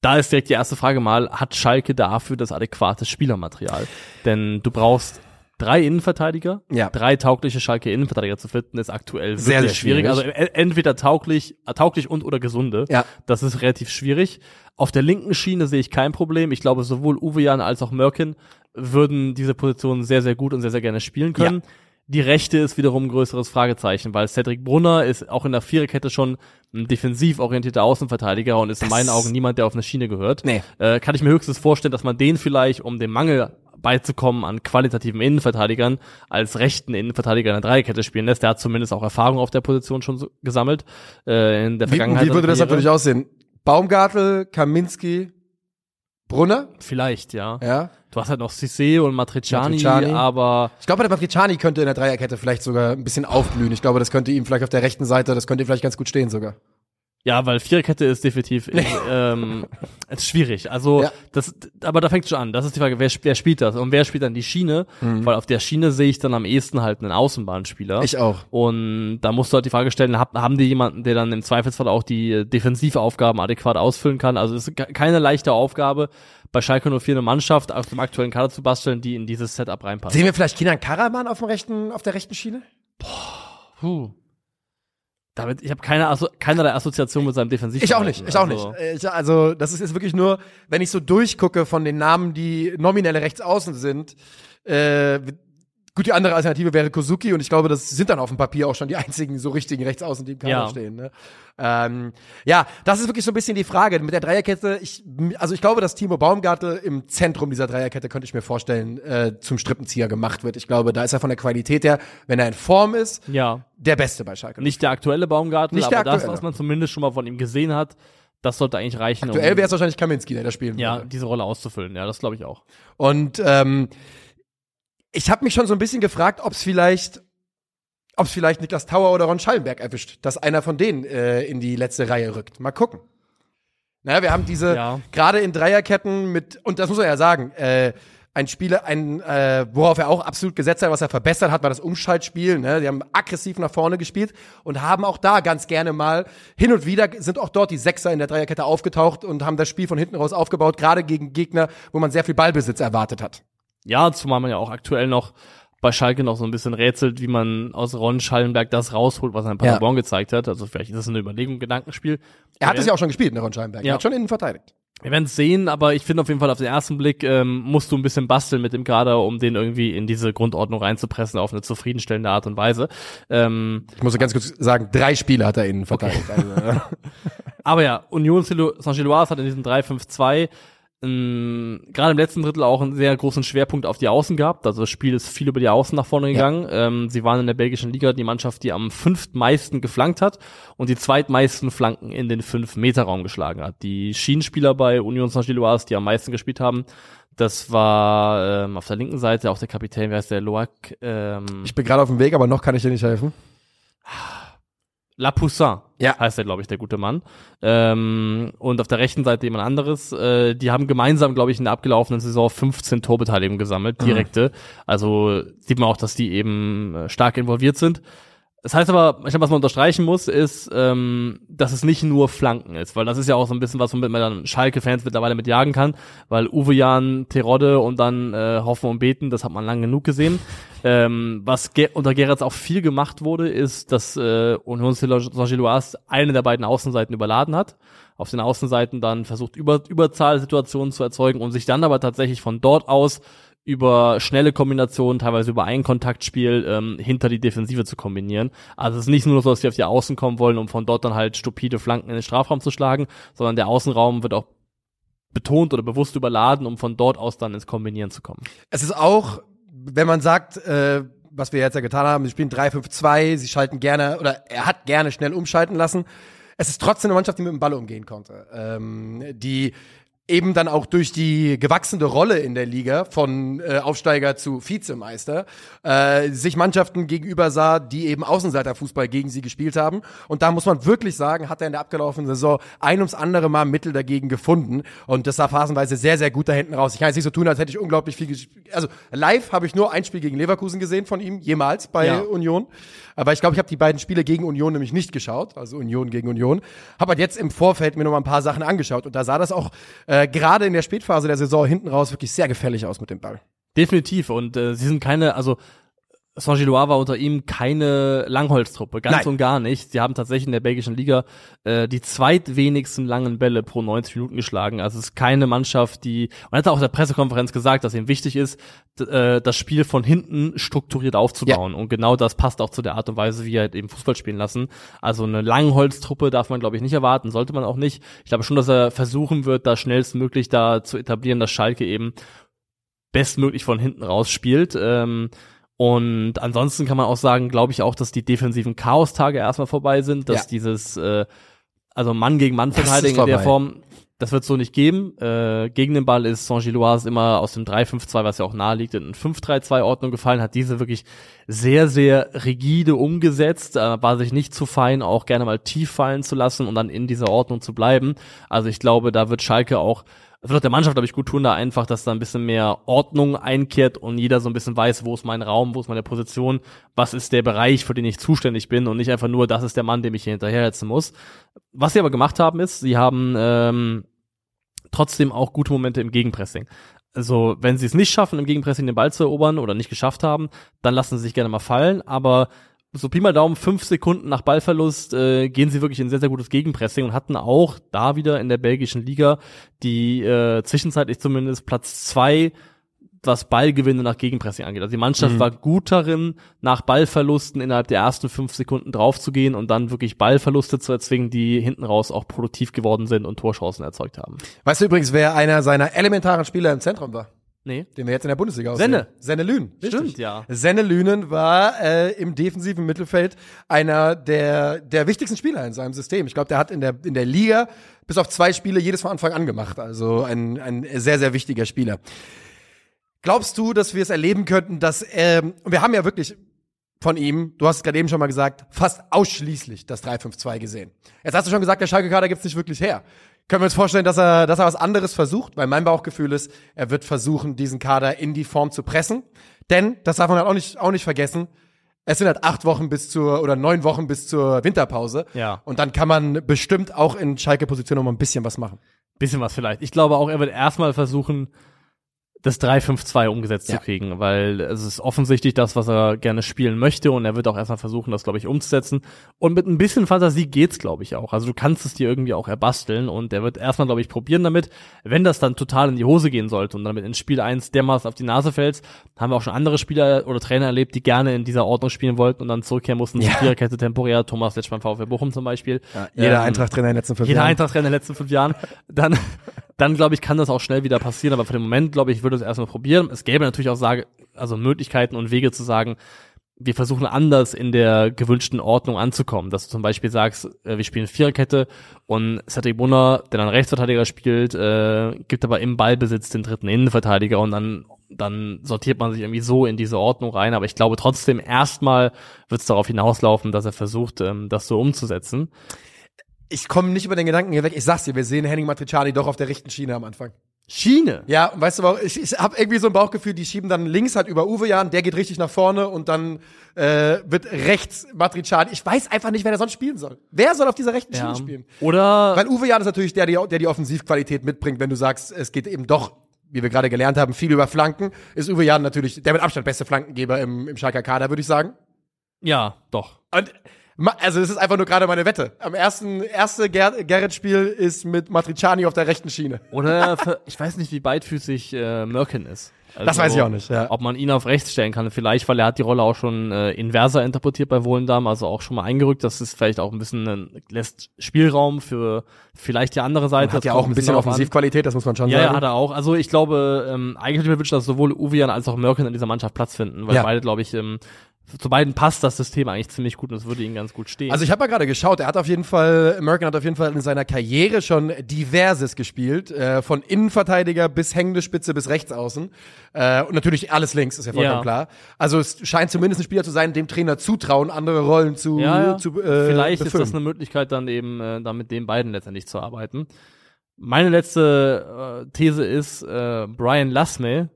Speaker 3: da ist direkt die erste Frage mal, hat Schalke dafür das adäquate Spielermaterial? Denn du brauchst drei Innenverteidiger,
Speaker 2: Ja.
Speaker 3: drei taugliche Schalke Innenverteidiger zu finden, ist aktuell
Speaker 2: Sehr, sehr
Speaker 3: schwierig.
Speaker 2: schwierig.
Speaker 3: Also e- entweder tauglich, äh, tauglich und oder gesunde.
Speaker 2: Ja.
Speaker 3: Das ist relativ schwierig. Auf der linken Schiene sehe ich kein Problem. Ich glaube, sowohl Uwe Jan als auch Mörken würden diese Position sehr, sehr gut und sehr, sehr gerne spielen können. Die rechte ist wiederum ein größeres Fragezeichen, weil Cedric Brunner ist auch in der Viererkette schon ein defensiv orientierter Außenverteidiger und ist in meinen Augen niemand, der auf eine Schiene gehört.
Speaker 2: Nee.
Speaker 3: Äh, kann ich mir höchstens vorstellen, dass man den vielleicht, um dem Mangel beizukommen an qualitativen Innenverteidigern, als rechten Innenverteidiger in der Dreierkette spielen lässt. Der hat zumindest auch Erfahrung auf der Position schon so gesammelt äh, in der
Speaker 2: Wie,
Speaker 3: Vergangenheit.
Speaker 2: wie würde das natürlich aussehen? Baumgartel, Kaminski, Brunner?
Speaker 3: Vielleicht, ja.
Speaker 2: Ja.
Speaker 3: Du hast halt noch Cissé und Matriciani,
Speaker 2: Matriciani.
Speaker 3: aber
Speaker 2: Ich glaube, der Matriciani könnte in der Dreierkette vielleicht sogar ein bisschen aufblühen. Ich glaube, das könnte ihm vielleicht auf der rechten Seite, das könnte ihm vielleicht ganz gut stehen sogar.
Speaker 3: Ja, weil Viererkette ist definitiv <laughs> ähm, ist schwierig. Also
Speaker 2: Ja.
Speaker 3: das, aber da fängt schon an. Das ist die Frage, wer, wer spielt das und wer spielt dann die Schiene? Weil auf der Schiene sehe ich dann am ehesten halt einen Außenbahnspieler.
Speaker 2: Ich auch.
Speaker 3: Und da musst du halt die Frage stellen, hab, haben die jemanden, der dann im Zweifelsfall auch die Defensivaufgaben adäquat ausfüllen kann? Also es ist ke- keine leichte Aufgabe, bei Schalke 04 eine Mannschaft aus dem aktuellen Kader zu basteln, die in dieses Setup reinpasst.
Speaker 2: Sehen wir vielleicht Kinan Karaman auf dem rechten, auf der rechten Schiene?
Speaker 3: Puh. Damit, ich habe keine Asso keinerlei Assoziation mit seinem Defensiv.
Speaker 2: Ich auch nicht, ich auch nicht. Äh, Ich, also, das ist jetzt wirklich nur, wenn ich so durchgucke von den Namen, die nominelle Rechtsaußen sind, äh, gut, die andere Alternative wäre Kozuki und ich glaube, das sind dann auf dem Papier auch schon die einzigen so richtigen Rechtsaußen, die im Kader
Speaker 3: Ja.
Speaker 2: stehen. Ne? Ähm, ja, das ist wirklich so ein bisschen die Frage. Mit der Dreierkette, ich, also ich glaube, dass Timo Baumgartel im Zentrum dieser Dreierkette, könnte ich mir vorstellen, äh, zum Strippenzieher gemacht wird. Ich glaube, da ist er von der Qualität her, wenn er in Form ist,
Speaker 3: Ja,
Speaker 2: der Beste bei Schalke.
Speaker 3: nicht der aktuelle Baumgartel,
Speaker 2: Nicht der
Speaker 3: aber das,
Speaker 2: aktuelle.
Speaker 3: was man zumindest schon mal von ihm gesehen hat, das sollte eigentlich reichen,
Speaker 2: Aktuell
Speaker 3: um
Speaker 2: wäre es wahrscheinlich Kaminski, der da spielen
Speaker 3: ja,
Speaker 2: würde.
Speaker 3: diese Rolle auszufüllen. Ja, das glaube ich auch.
Speaker 2: Und ähm, ich habe mich schon so ein bisschen gefragt, ob es vielleicht, ob es vielleicht Niklas Tauer oder Ron Schallenberg erwischt, dass einer von denen äh, in die letzte Reihe rückt. Mal gucken. Naja, wir haben diese
Speaker 3: Ja.
Speaker 2: gerade in Dreierketten mit und das muss man ja sagen. Äh, ein Spieler, ein, äh, worauf er auch absolut gesetzt hat, was er verbessert hat, war das Umschaltspiel. Ne? Die haben aggressiv nach vorne gespielt und haben auch da ganz gerne mal hin und wieder sind auch dort die Sechser in der Dreierkette aufgetaucht und haben das Spiel von hinten raus aufgebaut, gerade gegen Gegner, wo man sehr viel Ballbesitz erwartet hat.
Speaker 3: Ja, zumal man ja auch aktuell noch bei Schalke noch so ein bisschen rätselt, wie man aus Ron Schallenberg das rausholt, was er in Paderborn gezeigt hat. Also vielleicht ist das eine Überlegung, Gedankenspiel.
Speaker 2: Er hat es ja auch schon gespielt, ne, Ron Scheinberg.
Speaker 3: Ja.
Speaker 2: Er hat schon innen verteidigt.
Speaker 3: Wir werden es sehen, aber ich finde auf jeden Fall auf den ersten Blick ähm, musst du ein bisschen basteln mit dem Kader, um den irgendwie in diese Grundordnung reinzupressen auf eine zufriedenstellende Art und Weise. Ähm,
Speaker 2: Ich muss ganz kurz sagen, drei Spiele hat er innen verteidigt. Also, <laughs> <laughs>
Speaker 3: aber ja, Union Saint-Gilloise hat in diesem 3-5-2 ähm, gerade im letzten Drittel auch einen sehr großen Schwerpunkt auf die Außen gehabt. Also das Spiel ist viel über die Außen nach vorne gegangen. Ähm, sie waren in der belgischen Liga die Mannschaft, die am fünftmeisten geflankt hat und die zweitmeisten Flanken in den Fünf-Meter-Raum geschlagen hat. Die Schienenspieler bei Union Saint-Gilloise, die am meisten gespielt haben, das war ähm, auf der linken Seite auch der Kapitän, wer heißt der, Loac, ähm,
Speaker 2: ich bin gerade auf dem Weg, aber noch kann ich dir nicht helfen.
Speaker 3: La Poussin
Speaker 2: Ja.
Speaker 3: heißt er, glaube ich, der gute Mann. Ähm, und auf der rechten Seite jemand anderes. Äh, die haben gemeinsam, glaube ich, in der abgelaufenen Saison 15 Torbeteiligungen gesammelt, direkte. Also sieht man auch, dass die eben äh, stark involviert sind. Das heißt aber, ich glaube, was man unterstreichen muss, ist, ähm, dass es nicht nur Flanken ist, weil das ist ja auch so ein bisschen was, womit man dann Schalke-Fans mittlerweile mit jagen kann, weil Uwe Jan, Terodde und dann äh, Hoffen und Beten, das hat man lang genug gesehen. <laughs> Ähm, was Ge unter Gerrits auch viel gemacht wurde, ist, dass äh, Union Saint-Gilloise eine der beiden Außenseiten überladen hat. Auf den Außenseiten dann versucht, Über Überzahlsituationen zu erzeugen und sich dann aber tatsächlich von dort aus über schnelle Kombinationen, teilweise über ein Kontaktspiel ähm, hinter die Defensive zu kombinieren. Also es ist nicht nur so, dass die auf die Außen kommen wollen, um von dort dann halt stupide Flanken in den Strafraum zu schlagen, sondern der Außenraum wird auch betont oder bewusst überladen, um von dort aus dann ins Kombinieren zu kommen.
Speaker 2: Es ist auch, wenn man sagt, äh, was wir jetzt ja getan haben, sie spielen 3-5-2, sie schalten gerne, oder er hat gerne schnell umschalten lassen. Es ist trotzdem eine Mannschaft, die mit dem Ball umgehen konnte. Ähm, die eben dann auch durch die gewachsene Rolle in der Liga von äh, Aufsteiger zu Vizemeister äh, sich Mannschaften gegenüber sah, die eben Außenseiterfußball gegen sie gespielt haben. Und da muss man wirklich sagen, hat er in der abgelaufenen Saison ein ums andere Mal Mittel dagegen gefunden. Und das sah phasenweise sehr, sehr gut da hinten raus. Ich kann jetzt nicht so tun, als hätte ich unglaublich viel gespielt. Also live habe ich nur ein Spiel gegen Leverkusen gesehen von ihm, jemals bei
Speaker 3: Ja.
Speaker 2: Union. Aber ich glaube, ich habe die beiden Spiele gegen Union nämlich nicht geschaut, also Union gegen Union. Habe halt jetzt im Vorfeld mir noch mal ein paar Sachen angeschaut und da sah das auch äh, gerade in der Spätphase der Saison hinten raus wirklich sehr gefährlich aus mit dem Ball.
Speaker 3: Definitiv. Und äh, sie sind keine, also Saint-Gilloise war unter ihm keine Langholztruppe, ganz
Speaker 2: Nein.
Speaker 3: und gar nicht. Sie haben tatsächlich in der belgischen Liga äh, die zweitwenigsten langen Bälle pro 90 Minuten geschlagen. Also es ist keine Mannschaft, die, man hat auch in der Pressekonferenz gesagt, dass ihm wichtig ist, äh, das Spiel von hinten strukturiert aufzubauen. Und genau das passt auch zu der Art und Weise, wie er halt eben Fußball spielen lassen. Also eine Langholztruppe darf man, glaube ich, nicht erwarten, sollte man auch nicht. Ich glaube schon, dass er versuchen wird, da schnellstmöglich da zu etablieren, dass Schalke eben bestmöglich von hinten raus spielt. Ähm, und ansonsten kann man auch sagen, glaube ich auch, dass die defensiven Chaostage erstmal vorbei sind, dass
Speaker 2: Ja.
Speaker 3: dieses äh, also Mann gegen Mann verteidigen in der. Form, das wird so nicht geben. Äh, gegen den Ball ist Saint-Gilloise immer aus dem 3-5-2, was ja auch nahe liegt, in eine 5-3-2-Ordnung gefallen, hat diese wirklich sehr, sehr rigide umgesetzt, äh, war sich nicht zu fein, auch gerne mal tief fallen zu lassen und dann in dieser Ordnung zu bleiben. Also ich glaube, da wird Schalke auch wird auch der Mannschaft, glaube ich, gut tun, da einfach, dass da ein bisschen mehr Ordnung einkehrt und jeder so ein bisschen weiß, wo ist mein Raum, wo ist meine Position, was ist der Bereich, für den ich zuständig bin und nicht einfach nur, das ist der Mann, dem ich hier hinterherhetzen muss. Was sie aber gemacht haben, ist, sie haben ähm, trotzdem auch gute Momente im Gegenpressing. Also, wenn sie es nicht schaffen, im Gegenpressing den Ball zu erobern oder nicht geschafft haben, dann lassen sie sich gerne mal fallen, aber so Pi mal Daumen, fünf Sekunden nach Ballverlust äh, gehen sie wirklich in sehr, sehr gutes Gegenpressing und hatten auch da wieder in der belgischen Liga die äh, zwischenzeitlich zumindest Platz zwei, was Ballgewinne nach Gegenpressing angeht. Also die Mannschaft war gut darin, nach Ballverlusten innerhalb der ersten fünf Sekunden draufzugehen und dann wirklich Ballverluste zu erzwingen, die hinten raus auch produktiv geworden sind und Torchancen erzeugt haben.
Speaker 2: Weißt du übrigens, wer einer seiner elementaren Spieler im Zentrum war?
Speaker 3: Nee.
Speaker 2: Den wir jetzt in der Bundesliga
Speaker 3: Senne.
Speaker 2: aussehen. Senne Lünen.
Speaker 3: Stimmt, ja.
Speaker 2: Senne Lünen war äh, im defensiven Mittelfeld einer der, der wichtigsten Spieler in seinem System. Ich glaube, der hat in der, in der Liga bis auf zwei Spiele jedes von Anfang an gemacht. Also ein, ein sehr, sehr wichtiger Spieler. Glaubst du, dass wir es erleben könnten, dass, ähm, und wir haben ja wirklich von ihm, du hast es gerade eben schon mal gesagt, fast ausschließlich das 3-5-2 gesehen. Jetzt hast du schon gesagt, der Schalke-Kader gibt's nicht wirklich her. Können wir uns vorstellen, dass er, dass er was anderes versucht? Weil mein Bauchgefühl ist, er wird versuchen, diesen Kader in die Form zu pressen. Denn, das darf man halt auch nicht, auch nicht vergessen, es sind halt acht Wochen bis zur, oder neun Wochen bis zur Winterpause.
Speaker 3: Ja.
Speaker 2: Und dann kann man bestimmt auch in Schalke-Position noch mal ein bisschen was machen.
Speaker 3: Bisschen was vielleicht. Ich glaube auch, er wird erstmal versuchen, das 3-5-2 umgesetzt
Speaker 2: Ja.
Speaker 3: zu kriegen, weil es ist offensichtlich das, was er gerne spielen möchte und er wird auch erstmal versuchen, das, glaube ich, umzusetzen. Und mit ein bisschen Fantasie geht's, glaube ich, auch. Also du kannst es dir irgendwie auch erbasteln und er wird erstmal, glaube ich, probieren damit. Wenn das dann total in die Hose gehen sollte und damit in Spiel 1 dermaßen auf die Nase fällst, haben wir auch schon andere Spieler oder Trainer erlebt, die gerne in dieser Ordnung spielen wollten und dann zurückkehren mussten
Speaker 2: Ja.
Speaker 3: zur Viererkette temporär. Thomas Letsch beim VfB Bochum zum Beispiel.
Speaker 2: Jeder
Speaker 3: Ähm,
Speaker 2: Eintracht-Trainer in den letzten fünf
Speaker 3: jeder
Speaker 2: Jahren.
Speaker 3: Eintracht in den letzten fünf Jahren, dann, <laughs> dann glaube ich, kann das auch schnell wieder passieren. Aber für den Moment, glaube ich, würde es erstmal probieren. Es gäbe natürlich auch sage, also Möglichkeiten und Wege zu sagen, wir versuchen anders in der gewünschten Ordnung anzukommen. Dass du zum Beispiel sagst, äh, wir spielen Viererkette und Cedric Brunner, der dann Rechtsverteidiger spielt, äh, gibt aber im Ballbesitz den dritten Innenverteidiger und dann dann sortiert man sich irgendwie so in diese Ordnung rein. Aber ich glaube trotzdem, erstmal wird es darauf hinauslaufen, dass er versucht, ähm, das so umzusetzen.
Speaker 2: Ich komme nicht über den Gedanken hier weg. Ich sag's dir, wir sehen Henning Matriciani doch auf der rechten Schiene am Anfang.
Speaker 3: Schiene.
Speaker 2: Ja, und weißt du, warum? ich, ich habe irgendwie so ein Bauchgefühl, die schieben dann links halt über Uwe Jan, der geht richtig nach vorne und dann äh, wird rechts Matriciani. Ich weiß einfach nicht, wer der sonst spielen soll. Wer soll auf dieser rechten Schiene spielen?
Speaker 3: Oder
Speaker 2: Weil Uwe Jan ist natürlich der, der die Offensivqualität mitbringt, wenn du sagst, es geht eben doch, wie wir gerade gelernt haben, viel über Flanken, ist Uwe Jan natürlich der mit Abstand beste Flankengeber im, im Schalker Kader, würde ich sagen.
Speaker 3: ja, doch.
Speaker 2: Und also es ist einfach nur gerade meine Wette. Am ersten erste Ger Gerrit-Spiel ist mit Matriciani auf der rechten Schiene.
Speaker 3: Oder ich weiß nicht, wie beidfüßig äh, Merkin ist. Also,
Speaker 2: Das weiß ich auch nicht, ja.
Speaker 3: Ob man ihn auf rechts stellen kann, vielleicht, weil er hat die Rolle auch schon äh, inverser interpretiert bei Wohlendam, also auch schon mal eingerückt. Das ist vielleicht auch ein bisschen äh, lässt Spielraum für vielleicht die andere Seite.
Speaker 2: Hat
Speaker 3: Das
Speaker 2: ja auch ein bisschen. Offensivqualität, das muss man schon
Speaker 3: Ja, ja,
Speaker 2: sagen.
Speaker 3: hat er auch. Also ich glaube, ähm, eigentlich würde ich mir wünschen, dass sowohl Uvian als auch Merkin in dieser Mannschaft Platz finden, weil
Speaker 2: Ja.
Speaker 3: beide, glaube ich, ähm, zu beiden passt das System eigentlich ziemlich gut und es würde ihnen ganz gut stehen.
Speaker 2: Also ich habe mal gerade geschaut, er hat auf jeden Fall, American hat auf jeden Fall in seiner Karriere schon diverses gespielt, äh, von Innenverteidiger bis hängende Spitze bis Rechtsaußen äh, und natürlich alles links, ist ja vollkommen
Speaker 3: Ja.
Speaker 2: klar. Also es scheint zumindest ein Spieler zu sein, dem Trainer zutrauen, andere Rollen zu,
Speaker 3: ja, ja.
Speaker 2: zu äh,
Speaker 3: Vielleicht
Speaker 2: befüllen.
Speaker 3: ist das eine Möglichkeit, dann eben äh, da mit den beiden letztendlich zu arbeiten. Meine letzte äh, These ist, äh, Brian Lasme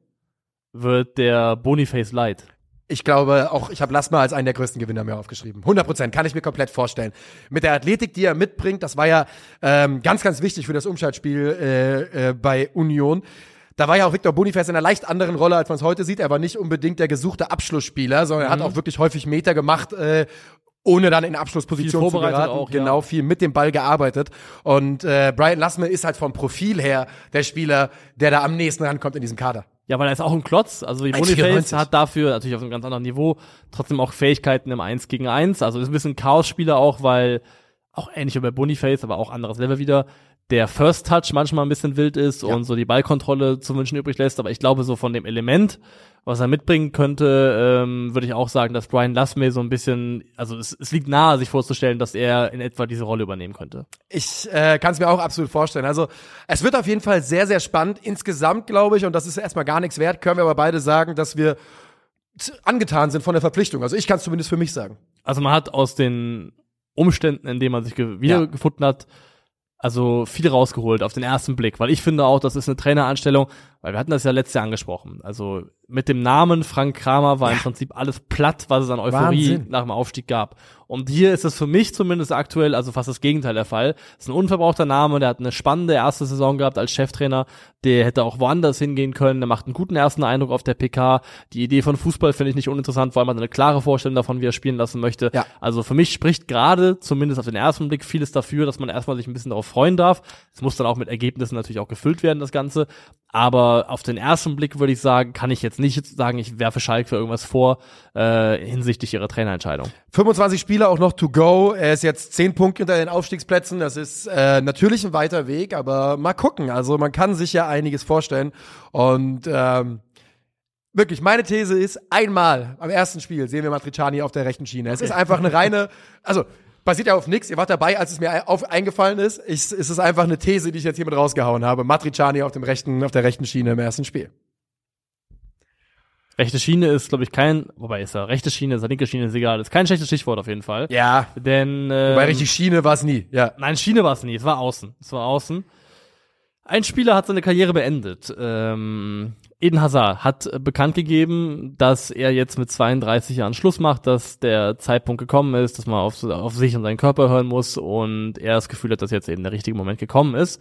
Speaker 3: wird der Boniface Light.
Speaker 2: Ich glaube, auch ich habe Lassmer als einen der größten Gewinner mir aufgeschrieben. 100 Prozent, kann ich mir komplett vorstellen. Mit der Athletik, die er mitbringt, das war ja ähm, ganz, ganz wichtig für das Umschaltspiel äh, äh, bei Union. da war ja auch Victor Boniface in einer leicht anderen Rolle, als man es heute sieht. Er war nicht unbedingt der gesuchte Abschlussspieler, sondern er hat
Speaker 3: Mhm.
Speaker 2: auch wirklich häufig Meter gemacht, äh, ohne dann in Abschlussposition
Speaker 3: Viel
Speaker 2: zu
Speaker 3: vorbereitet
Speaker 2: geraten.
Speaker 3: auch, ja.
Speaker 2: genau, viel mit dem Ball gearbeitet. Und äh, Brian Lassme ist halt vom Profil her der Spieler, der da am nächsten rankommt in diesem Kader.
Speaker 3: Ja, weil er ist auch ein Klotz. Also wie
Speaker 2: 1,94.
Speaker 3: Boniface hat dafür natürlich auf einem ganz anderen Niveau trotzdem auch Fähigkeiten im 1 gegen 1. Also ist ein bisschen Chaos-Spieler auch, weil auch ähnlich wie bei Boniface, aber auch anderes Level wieder, der First Touch manchmal ein bisschen wild ist
Speaker 2: Ja.
Speaker 3: und so die Ballkontrolle zu wünschen übrig lässt. Aber ich glaube, so von dem Element, was er mitbringen könnte, ähm, würde ich auch sagen, dass Brian Lassme so ein bisschen, also es, es liegt nahe, sich vorzustellen, dass er in etwa diese Rolle übernehmen könnte.
Speaker 2: Ich äh, kann es mir auch absolut vorstellen. Also es wird auf jeden Fall sehr, sehr spannend. Insgesamt glaube ich, und das ist erstmal gar nichts wert, können wir aber beide sagen, dass wir angetan sind von der Verpflichtung. Also ich kann es zumindest für mich sagen.
Speaker 3: Also man hat aus den Umständen, in denen man sich ge wiedergefunden hat, also viel rausgeholt auf den ersten Blick, weil ich finde auch, das ist eine Traineranstellung, weil wir hatten das ja letztes Jahr angesprochen. Also mit dem Namen Frank Kramer war im Prinzip alles platt, was es an Euphorie
Speaker 2: Wahnsinn.
Speaker 3: nach dem Aufstieg gab. Und hier ist es für mich zumindest aktuell, also fast das Gegenteil der Fall. Es ist ein unverbrauchter Name, der hat eine spannende erste Saison gehabt als Cheftrainer, der hätte auch woanders hingehen können, der macht einen guten ersten Eindruck auf der PK. Die Idee von Fußball finde ich nicht uninteressant, weil man eine klare Vorstellung davon, wie er spielen lassen möchte.
Speaker 2: Ja.
Speaker 3: Also für mich spricht gerade, zumindest auf den ersten Blick, vieles dafür, dass man erstmal sich ein bisschen darauf freuen darf. Es muss dann auch mit Ergebnissen natürlich auch gefüllt werden, das Ganze. Aber auf den ersten Blick würde ich sagen, kann ich jetzt nicht sagen, ich werfe Schalke für irgendwas vor äh, hinsichtlich ihrer Trainerentscheidung.
Speaker 2: 25 Spieler auch noch to go. Er ist jetzt 10 Punkte hinter den Aufstiegsplätzen. Das ist äh, natürlich ein weiter Weg, aber mal gucken. Also man kann sich ja einiges vorstellen. Und ähm, wirklich, meine These ist, einmal am ersten Spiel sehen wir Matriciani auf der rechten Schiene. Es ist einfach eine <laughs> reine, also basiert ja auf nichts. Ihr wart dabei, als es mir auf, eingefallen ist. Ich, es ist einfach eine These, die ich jetzt hiermit rausgehauen habe. Matriciani auf dem rechten, auf der rechten Schiene im ersten Spiel.
Speaker 3: Rechte Schiene ist, glaube ich, kein, wobei ist er, rechte Schiene, ist er, linke Schiene ist egal, ist kein schlechtes Stichwort auf jeden Fall.
Speaker 2: Ja.
Speaker 3: Denn ähm,
Speaker 2: Bei richtig Schiene war es nie. Ja.
Speaker 3: Nein, Schiene war es nie, es war außen. Es war außen. Ein Spieler hat seine Karriere beendet. Ähm, Eden Hazard hat bekannt gegeben, dass er jetzt mit 32 Jahren Schluss macht, dass der Zeitpunkt gekommen ist, dass man auf, auf sich und seinen Körper hören muss und er das Gefühl hat, dass jetzt eben der richtige Moment gekommen ist.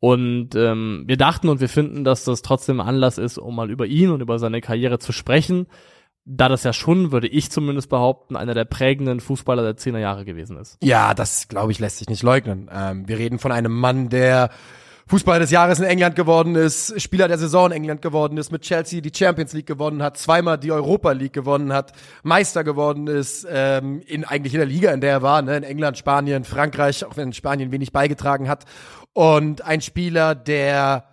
Speaker 3: Und ähm, wir dachten und wir finden, dass das trotzdem Anlass ist, um mal über ihn und über seine Karriere zu sprechen, da das ja schon, würde ich zumindest behaupten, einer der prägenden Fußballer der 10er Jahre gewesen ist.
Speaker 2: Ja, das glaube ich lässt sich nicht leugnen. Ähm, wir reden von einem Mann, der Fußballer des Jahres in England geworden ist, Spieler der Saison in England geworden ist, mit Chelsea die Champions League gewonnen hat, zweimal die Europa League gewonnen hat, Meister geworden ist, ähm, in eigentlich jeder Liga, in der er war, ne? in England, Spanien, Frankreich, auch wenn Spanien wenig beigetragen hat. Und ein Spieler, der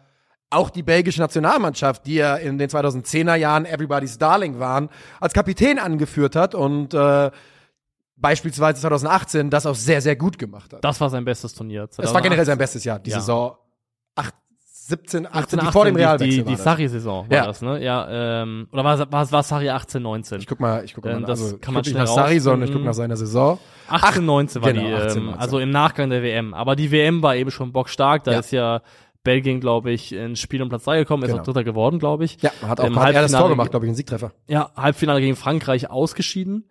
Speaker 2: auch die belgische Nationalmannschaft, die ja in den 2010er Jahren Everybody's Darling waren, als Kapitän angeführt hat und äh, beispielsweise 2018 das auch sehr, sehr gut gemacht hat.
Speaker 3: Das war sein bestes Turnier.
Speaker 2: Es war generell sein bestes Jahr, die
Speaker 3: Ja.
Speaker 2: Saison 8, 17, 18,
Speaker 3: 18,
Speaker 2: die vor dem
Speaker 3: die,
Speaker 2: Realwechsel
Speaker 3: die, die
Speaker 2: das.
Speaker 3: Sarri-Saison war
Speaker 2: Ja.
Speaker 3: das, ne? Ja, ähm, oder war war, war Sarri 18, 19?
Speaker 2: Ich guck mal, ich guck mal,
Speaker 3: Ähm, das
Speaker 2: also,
Speaker 3: kann
Speaker 2: ich
Speaker 3: man
Speaker 2: guck nicht nach Sari, sondern ich guck nach seiner Saison.
Speaker 3: 18, 19 war
Speaker 2: genau,
Speaker 3: die,
Speaker 2: 18,
Speaker 3: ähm,
Speaker 2: 19.
Speaker 3: also im Nachgang der WM. Aber die WM war eben schon bockstark, da
Speaker 2: Ja.
Speaker 3: ist ja Belgien, glaube ich, ins Spiel um Platz 3 gekommen, ist
Speaker 2: Genau.
Speaker 3: auch Dritter geworden, glaube ich.
Speaker 2: Ja, hat auch
Speaker 3: Im
Speaker 2: hat er das Tor gemacht,
Speaker 3: ge-
Speaker 2: glaube ich, einen Siegtreffer.
Speaker 3: Ja, Halbfinale gegen Frankreich ausgeschieden.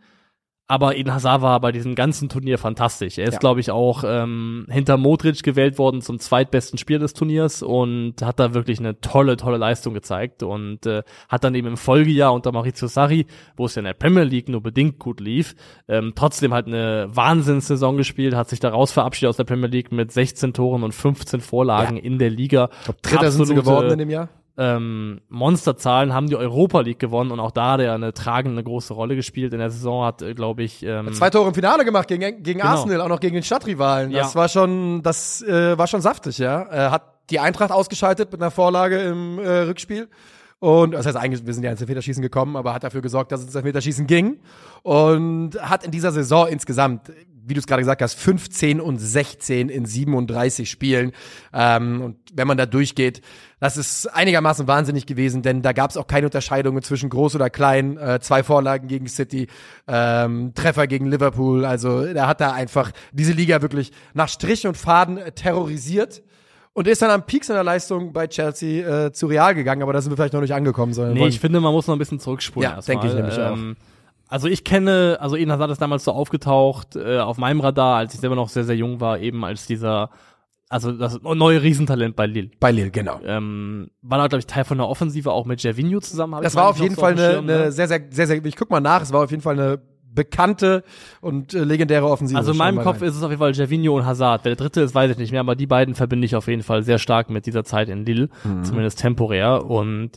Speaker 3: Aber Eden Hazard war bei diesem ganzen Turnier fantastisch. Er ist,
Speaker 2: Ja.
Speaker 3: glaube ich, auch ähm, hinter Modric gewählt worden zum zweitbesten Spieler des Turniers und hat da wirklich eine tolle, tolle Leistung gezeigt und äh, hat dann eben im Folgejahr unter Maurizio Sarri, wo es ja in der Premier League nur bedingt gut lief, ähm, trotzdem halt eine Wahnsinnssaison gespielt, hat sich daraus verabschiedet aus der Premier League mit 16 Toren und 15 Vorlagen in der Liga.
Speaker 2: Ich glaube, Dritter sind sie
Speaker 3: Absolute-
Speaker 2: geworden in dem Jahr.
Speaker 3: Ähm, Monsterzahlen, haben die Europa League gewonnen und auch da hat er eine tragende große Rolle gespielt in der Saison, hat, glaube ich, ähm,
Speaker 2: Zwei Tore im Finale gemacht gegen, gegen
Speaker 3: Genau.
Speaker 2: Arsenal, auch noch gegen den Stadtrivalen. Das
Speaker 3: Ja.
Speaker 2: war schon, das äh, war schon saftig, ja. Er hat die Eintracht ausgeschaltet mit einer Vorlage im äh, Rückspiel. Und das heißt eigentlich, wir sind ja ins Elfmeterschießen gekommen, aber hat dafür gesorgt, dass es ins Elfmeterschießen ging. Und hat in dieser Saison insgesamt, wie du es gerade gesagt hast, 15 und 16 in 37 Spielen. Ähm, und wenn man da durchgeht, das ist einigermaßen wahnsinnig gewesen, denn da gab es auch keine Unterscheidungen zwischen groß oder klein. Äh, zwei Vorlagen gegen City, ähm, Treffer gegen Liverpool. Also er hat da einfach diese Liga wirklich nach Strich und Faden äh, terrorisiert. Und ist dann am Peak seiner Leistung bei Chelsea äh, zu Real gegangen, aber da sind wir vielleicht noch nicht angekommen. Sondern
Speaker 3: Nee, ich finde, man muss noch ein bisschen zurückspulen
Speaker 2: Ja, denke ich nämlich auch.
Speaker 3: Also ich kenne, also Eden Hazard ist damals so aufgetaucht äh, auf meinem Radar, als ich selber noch sehr, sehr jung war, eben als dieser also das neue Riesentalent bei Lille.
Speaker 2: Bei Lille, genau.
Speaker 3: Ähm, war da, glaube ich, Teil von der Offensive auch mit Gervinho zusammen.
Speaker 2: Das war auf jeden Fall
Speaker 3: dem
Speaker 2: eine,
Speaker 3: Schirm, ne?
Speaker 2: eine sehr, sehr, sehr, sehr, ich guck mal nach, es war auf jeden Fall eine bekannte und äh, legendäre Offensive.
Speaker 3: Also in meinem Kopf
Speaker 2: rein.
Speaker 3: ist es auf jeden Fall Gervinho und Hazard. Wer der dritte ist, weiß ich nicht mehr, aber die beiden verbinde ich auf jeden Fall sehr stark mit dieser Zeit in Lille,
Speaker 2: Mhm.
Speaker 3: zumindest temporär und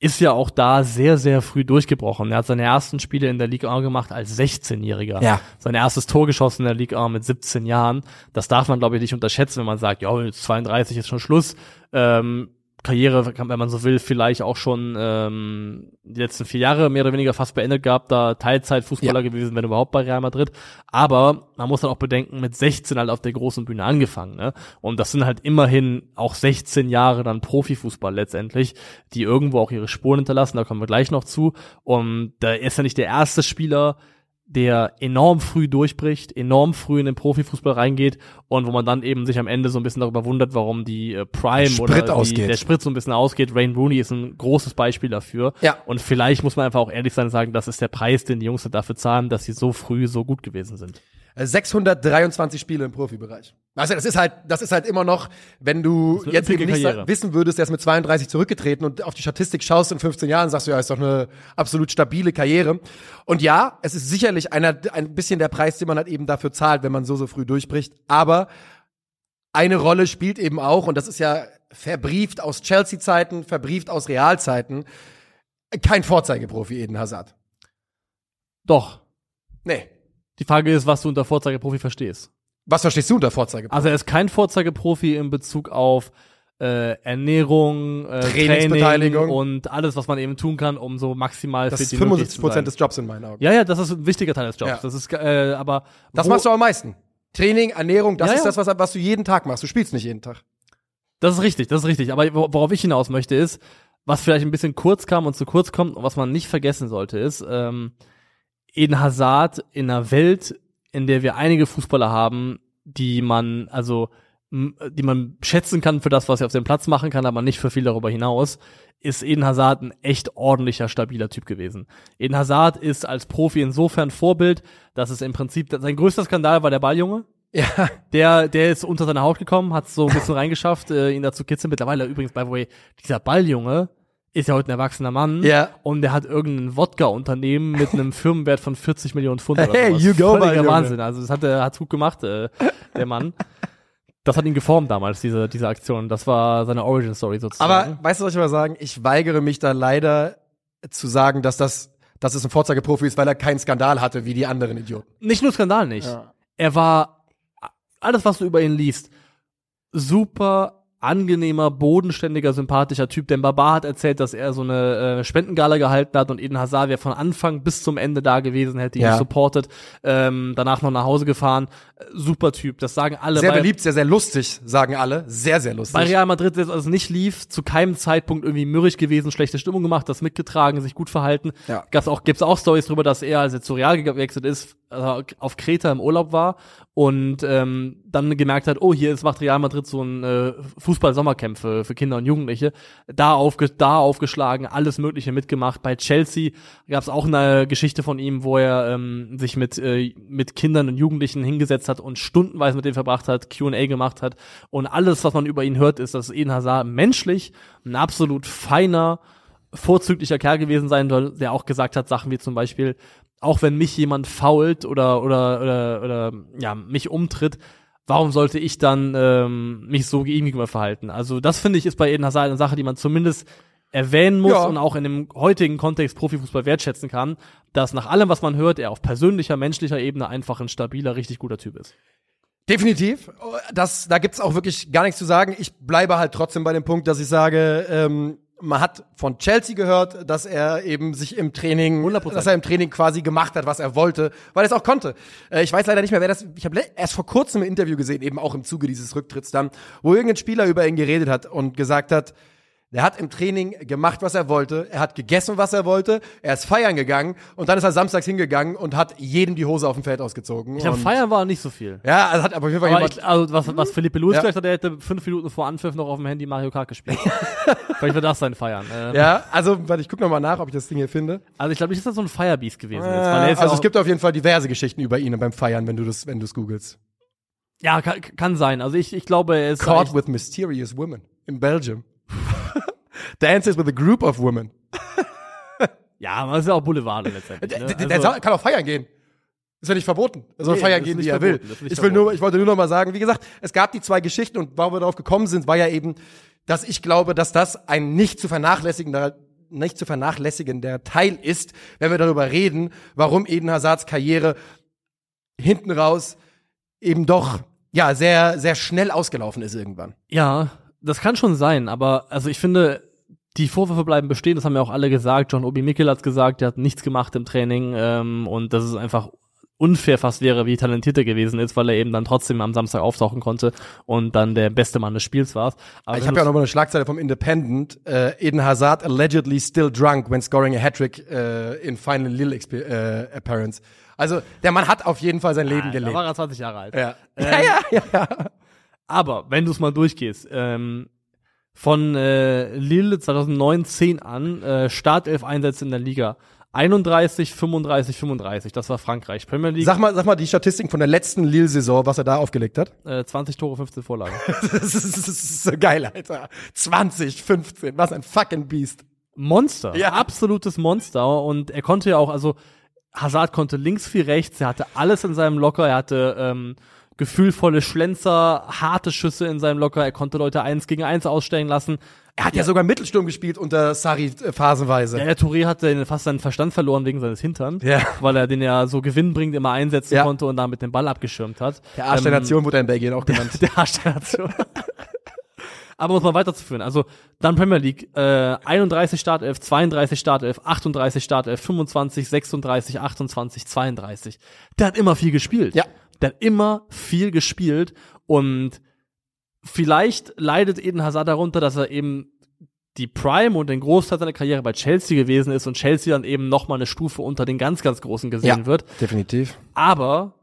Speaker 3: ist ja auch da sehr, sehr früh durchgebrochen. Er hat seine ersten Spiele in der Ligue 1 gemacht als 16-Jähriger.
Speaker 2: Ja.
Speaker 3: Sein erstes Tor geschossen in der Ligue 1 mit 17 Jahren. Das darf man, glaube ich, nicht unterschätzen, wenn man sagt, ja, jetzt 32 ist schon Schluss. Ähm, Karriere, wenn man so will, vielleicht auch schon ähm, die letzten vier Jahre mehr oder weniger fast beendet gehabt, da Teilzeitfußballer
Speaker 2: Ja.
Speaker 3: gewesen, wenn überhaupt bei Real Madrid. Aber man muss dann auch bedenken, mit 16 halt auf der großen Bühne angefangen. Ne? Und das sind halt immerhin auch 16 Jahre dann Profifußball letztendlich, die irgendwo auch ihre Spuren hinterlassen, da kommen wir gleich noch zu. Und da ist er nicht der erste Spieler, der enorm früh durchbricht, enorm früh in den Profifußball reingeht und wo man dann eben sich am Ende so ein bisschen darüber wundert, warum die äh, Prime
Speaker 2: Sprit
Speaker 3: oder die,
Speaker 2: ausgeht.
Speaker 3: der Sprit so ein bisschen ausgeht. Rain Rooney ist ein großes Beispiel dafür.
Speaker 2: Ja.
Speaker 3: Und vielleicht muss man einfach auch ehrlich sein und sagen, das ist der Preis, den die Jungs dafür zahlen, dass sie so früh so gut gewesen sind.
Speaker 2: Äh, 623 Spiele im Profibereich. Also das ist halt, das ist halt immer noch, wenn du jetzt eben nicht
Speaker 3: Karriere.
Speaker 2: wissen würdest, der ist mit 32 zurückgetreten und auf die Statistik schaust in 15 Jahren, sagst du, ja, ist doch eine absolut stabile Karriere. Und ja, es ist sicherlich einer, ein bisschen der Preis, den man halt eben dafür zahlt, wenn man so, so früh durchbricht. Aber eine Rolle spielt eben auch, und das ist ja verbrieft aus Chelsea-Zeiten, verbrieft aus Realzeiten, kein Vorzeigeprofi Eden Hazard.
Speaker 3: Doch.
Speaker 2: Nee.
Speaker 3: Die Frage ist, was du unter Vorzeigeprofi verstehst.
Speaker 2: Was verstehst du unter Vorzeigeprofi?
Speaker 3: Also er ist kein Vorzeigeprofi in Bezug auf äh, Ernährung, äh,
Speaker 2: Trainingsbeteiligung.
Speaker 3: Training und alles, was man eben tun kann, um so maximal
Speaker 2: das
Speaker 3: fit
Speaker 2: ist
Speaker 3: wie möglich
Speaker 2: 75
Speaker 3: zu sein.
Speaker 2: Prozent des Jobs in meinen Augen.
Speaker 3: Ja, ja, das ist ein wichtiger Teil des Jobs.
Speaker 2: Ja.
Speaker 3: Das ist, äh, aber
Speaker 2: Das machst du am meisten. Training, Ernährung, das
Speaker 3: Ja,
Speaker 2: ist
Speaker 3: ja.
Speaker 2: das, was, was du jeden Tag machst. Du spielst nicht jeden Tag.
Speaker 3: Das ist richtig, das ist richtig. Aber wo- worauf ich hinaus möchte ist, was vielleicht ein bisschen kurz kam und zu kurz kommt und was man nicht vergessen sollte, ist, ähm, Eden Hazard in einer Welt, in der wir einige Fußballer haben, die man, also, die man schätzen kann für das, was er auf dem Platz machen kann, aber nicht für viel darüber hinaus, ist Eden Hazard ein echt ordentlicher, stabiler Typ gewesen. Eden Hazard ist als Profi insofern Vorbild, dass es im Prinzip, sein größter Skandal war der Balljunge.
Speaker 2: Ja.
Speaker 3: Der, der ist unter seine Haut gekommen, hat so ein bisschen <laughs> reingeschafft, äh, ihn dazu kitzeln. Mittlerweile übrigens, by the way, dieser Balljunge ist ja heute ein erwachsener Mann.
Speaker 2: Ja.
Speaker 3: Und der hat irgendein Wodka-Unternehmen mit einem <laughs> Firmenwert von 40 Millionen Pfund oder
Speaker 2: Hey,
Speaker 3: sowas.
Speaker 2: you go,
Speaker 3: Völliger. Wahnsinn. Also das hat er hat's gut gemacht, äh, der Mann. Das hat ihn geformt damals, diese, diese Aktion. Das war seine Origin-Story sozusagen.
Speaker 2: Aber weißt du, was ich mal sagen? Ich weigere mich da leider zu sagen, dass das, dass es ein Vorzeigeprofi ist, weil er keinen Skandal hatte wie die anderen Idioten.
Speaker 3: Nicht nur Skandal nicht. Er war, alles was du über ihn liest, super angenehmer, bodenständiger, sympathischer Typ. Denn Babar hat erzählt, dass er so eine äh, Spendengala gehalten hat und Eden Hazard wäre von Anfang bis zum Ende da gewesen, hätte ihn
Speaker 2: Ja.
Speaker 3: supportet, ähm, danach noch nach Hause gefahren. Super Typ, das sagen alle.
Speaker 2: Sehr beliebt, sehr, sehr lustig, sagen alle. Sehr, sehr lustig.
Speaker 3: bei Real Madrid, als es nicht lief, zu keinem Zeitpunkt irgendwie mürrig gewesen, schlechte Stimmung gemacht, das mitgetragen, sich gut verhalten.
Speaker 2: Ja.
Speaker 3: Gab's auch, gibt's auch Stories darüber, dass er, als er zu Real gewechselt ist, also auf Kreta im Urlaub war und ähm, dann gemerkt hat, oh, hier ist, macht Real Madrid so ein äh, Fußball-Sommercamp für, für Kinder und Jugendliche. Da, aufge, da aufgeschlagen, alles Mögliche mitgemacht. Bei Chelsea gab's auch eine Geschichte von ihm, wo er ähm, sich mit, äh, mit Kindern und Jugendlichen hingesetzt hat und stundenweise mit denen verbracht hat, Q&A gemacht hat. Und alles, was man über ihn hört, ist, dass Eden Hazard menschlich ein absolut feiner, vorzüglicher Kerl gewesen sein soll, der auch gesagt hat, Sachen wie zum Beispiel, auch wenn mich jemand fault oder oder oder, oder ja mich umtritt, warum sollte ich dann ähm, mich so ihm gegenüber verhalten? Also das finde ich ist bei Eden Hazard eine Sache, die man zumindest erwähnen muss
Speaker 2: Ja.
Speaker 3: und auch in dem heutigen Kontext Profifußball wertschätzen kann, dass nach allem, was man hört, er auf persönlicher, menschlicher Ebene einfach ein stabiler, richtig guter Typ ist.
Speaker 2: Definitiv. Das, da gibt's auch wirklich gar nichts zu sagen. Ich bleibe halt trotzdem bei dem Punkt, dass ich sage, ähm, man hat von Chelsea gehört, dass er eben sich im Training,
Speaker 3: 100%.
Speaker 2: dass er im Training quasi gemacht hat, was er wollte, weil er es auch konnte. Äh, ich weiß leider nicht mehr, wer das. Ich habe erst vor kurzem ein Interview gesehen, eben auch im Zuge dieses Rücktritts dann, wo irgendein Spieler über ihn geredet hat und gesagt hat, der hat im Training gemacht, was er wollte. Er hat gegessen, was er wollte. Er ist feiern gegangen und dann ist er samstags hingegangen und hat jedem die Hose auf dem Feld ausgezogen.
Speaker 3: Ich glaube, feiern war nicht so viel.
Speaker 2: Ja, also hat aber auf jeden Fall
Speaker 3: Aber
Speaker 2: jemand.
Speaker 3: ich, also was, was Philippe Luis
Speaker 2: Ja.
Speaker 3: gesagt hat, der hätte fünf Minuten vor Anpfiff noch auf dem Handy Mario Kart gespielt. <laughs> Vielleicht wird das sein Feiern. Ähm,
Speaker 2: Ja, also, warte, ich guck noch mal nach, ob ich das Ding hier finde.
Speaker 3: Also ich glaube nicht, dass das so ein Firebeast gewesen ist.
Speaker 2: Äh,
Speaker 3: er ist ja
Speaker 2: also es gibt auf jeden Fall diverse Geschichten über ihn beim Feiern, wenn du das, wenn du es googelst.
Speaker 3: Ja, kann, kann sein. Also ich, ich glaube, er ist
Speaker 2: Caught with mysterious women in Belgium. Dances with a group of women. <laughs>
Speaker 3: ja, man ist ja auch Boulevard letztendlich.
Speaker 2: Der,
Speaker 3: Ne?
Speaker 2: der, der
Speaker 3: Also-
Speaker 2: kann auch feiern gehen. Ist ja nicht verboten. Er soll
Speaker 3: Nee,
Speaker 2: feiern
Speaker 3: das
Speaker 2: gehen, wie er
Speaker 3: verboten,
Speaker 2: will.
Speaker 3: das
Speaker 2: Ich will nur, ich wollte nur noch mal sagen, wie gesagt, es gab die zwei Geschichten und warum wir darauf gekommen sind, war ja eben, dass ich glaube, dass das ein nicht zu vernachlässigender nicht zu vernachlässigender Teil ist, wenn wir darüber reden, warum Eden Hazards Karriere hinten raus eben doch ja sehr sehr schnell ausgelaufen ist irgendwann.
Speaker 3: Ja, das kann schon sein, aber also ich finde, die Vorwürfe bleiben bestehen, das haben ja auch alle gesagt. John Obi Mikkel hat's gesagt, der hat nichts gemacht im Training ähm, und dass es einfach unfair fast wäre, wie talentiert er gewesen ist, weil er eben dann trotzdem am Samstag auftauchen konnte und dann der beste Mann des Spiels war. Aber
Speaker 2: Ich habe ja auch noch mal eine Schlagzeile vom Independent. Äh, Eden Hazard allegedly still drunk when scoring a hat-trick äh, in final Lille äh, appearance. Also der Mann hat auf jeden Fall sein Leben
Speaker 3: Ah, da
Speaker 2: gelebt.
Speaker 3: war er 20 Jahre alt.
Speaker 2: Ja.
Speaker 3: Ähm,
Speaker 2: ja, <laughs> ja, ja, ja.
Speaker 3: Aber wenn du es mal durchgehst, ähm, von äh, Lille 2009 an, äh, Startelf-Einsätze in der Liga. 31, 35, 35, das war Frankreich. Premier League,
Speaker 2: Sag mal, sag mal die Statistiken von der letzten Lille-Saison, was er da aufgelegt hat.
Speaker 3: äh, 20 Tore, 15 Vorlagen. <laughs>
Speaker 2: das, ist, das ist so geil, Alter. 20, 15, was ein fucking Beast.
Speaker 3: Monster,
Speaker 2: Ja.
Speaker 3: absolutes Monster. Und er konnte ja auch, also Hazard konnte links wie rechts, er hatte alles in seinem Locker, er hatte ähm, gefühlvolle Schlenzer, harte Schüsse in seinem Locker, er konnte Leute eins gegen eins ausstellen lassen.
Speaker 2: Er hat ja, sogar Mittelsturm gespielt unter Sari äh, phasenweise.
Speaker 3: Ja, der Touré hatte fast seinen Verstand verloren wegen seines Hintern,
Speaker 2: Ja.
Speaker 3: weil er den ja so gewinnbringend immer einsetzen
Speaker 2: Ja.
Speaker 3: konnte und damit den Ball abgeschirmt hat.
Speaker 2: Der Arsch der
Speaker 3: Ähm,
Speaker 2: Nation wurde in Belgien auch genannt. <laughs>
Speaker 3: der Arsch der Nation. <laughs> Aber muss man weiterzuführen. Also dann Premier League, äh, 31 Startelf, 32 Startelf, 38 Startelf, 25, 36, 28, 32. Der hat immer viel gespielt.
Speaker 2: Ja.
Speaker 3: Der hat immer viel gespielt und vielleicht leidet Eden Hazard darunter, dass er eben die Prime und den Großteil seiner Karriere bei Chelsea gewesen ist und Chelsea dann eben noch mal eine Stufe unter den ganz, ganz Großen gesehen
Speaker 2: Ja.
Speaker 3: wird.
Speaker 2: Definitiv.
Speaker 3: Aber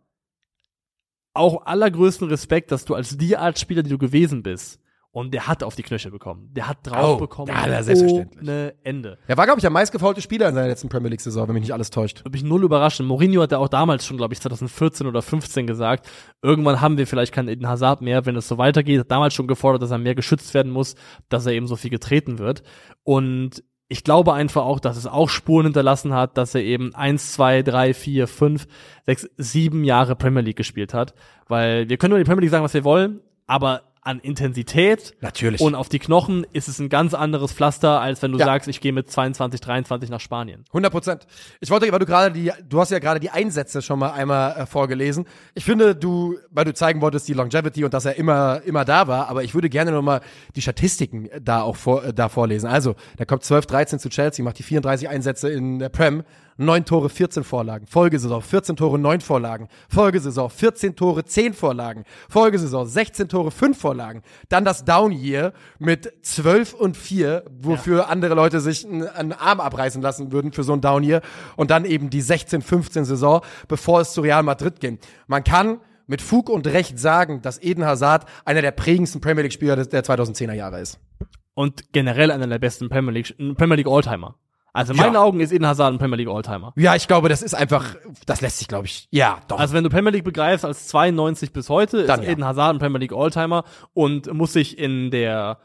Speaker 3: auch allergrößten Respekt, dass du als die Art Spieler, die du gewesen bist, und der hat auf die Knöchel bekommen. Der hat drauf
Speaker 2: Oh,
Speaker 3: bekommen.
Speaker 2: ja, na, selbstverständlich.
Speaker 3: Ohne Ende.
Speaker 2: Er war, glaube ich, der meistgefaulte Spieler in seiner letzten Premier League-Saison, wenn mich nicht alles täuscht.
Speaker 3: Würde mich null überraschen. Mourinho hat ja auch damals schon, glaube ich, 2014 oder 15 gesagt, irgendwann haben wir vielleicht keinen Eden Hazard mehr, wenn es so weitergeht. Hat damals schon gefordert, dass er mehr geschützt werden muss, dass er eben so viel getreten wird. Und ich glaube einfach auch, dass es auch Spuren hinterlassen hat, dass er eben eins, zwei, drei, vier, fünf, sechs, sieben Jahre Premier League gespielt hat. Weil wir können über die Premier League sagen, was wir wollen, aber an Intensität
Speaker 2: Natürlich.
Speaker 3: und auf die Knochen ist es ein ganz anderes Pflaster, als wenn du
Speaker 2: Ja.
Speaker 3: sagst, ich gehe mit 22, 23 nach Spanien.
Speaker 2: 100 Prozent. Ich wollte, weil du gerade die, du hast ja gerade die Einsätze schon mal einmal äh, vorgelesen. Ich finde, du, weil du zeigen wolltest die Longevity und dass er immer, immer da war, aber ich würde gerne noch mal die Statistiken da auch vor, äh, da vorlesen. Also, der kommt 12, 13 zu Chelsea, macht die 34 Einsätze in der Prem, 9 Tore, 14 Vorlagen. Folgesaison 14 Tore, 9 Vorlagen. Folgesaison 14 Tore, 10 Vorlagen. Folgesaison 16 Tore, 5 Vorlagen. Dann das Down Year mit 12 und 4, wofür andere Leute sich einen, Arm abreißen lassen würden für so ein Down Year. Und dann eben die 16, 15 Saison, bevor es zu Real Madrid ging. Man kann mit Fug und Recht sagen, dass Eden Hazard einer der prägendsten Premier League Spieler des- der 2010er Jahre ist.
Speaker 3: und generell einer der besten Premier League, Premier League Alltimer. Also in
Speaker 2: Ja.
Speaker 3: meinen Augen ist Eden Hazard ein Premier League Alltimer.
Speaker 2: Ja, ich glaube, das ist einfach, das lässt sich, glaube ich, ja, doch.
Speaker 3: Also wenn du Premier League begreifst als 92 bis heute,
Speaker 2: Dann
Speaker 3: ist
Speaker 2: ja.
Speaker 3: Eden Hazard ein Premier League Alltimer und muss sich in der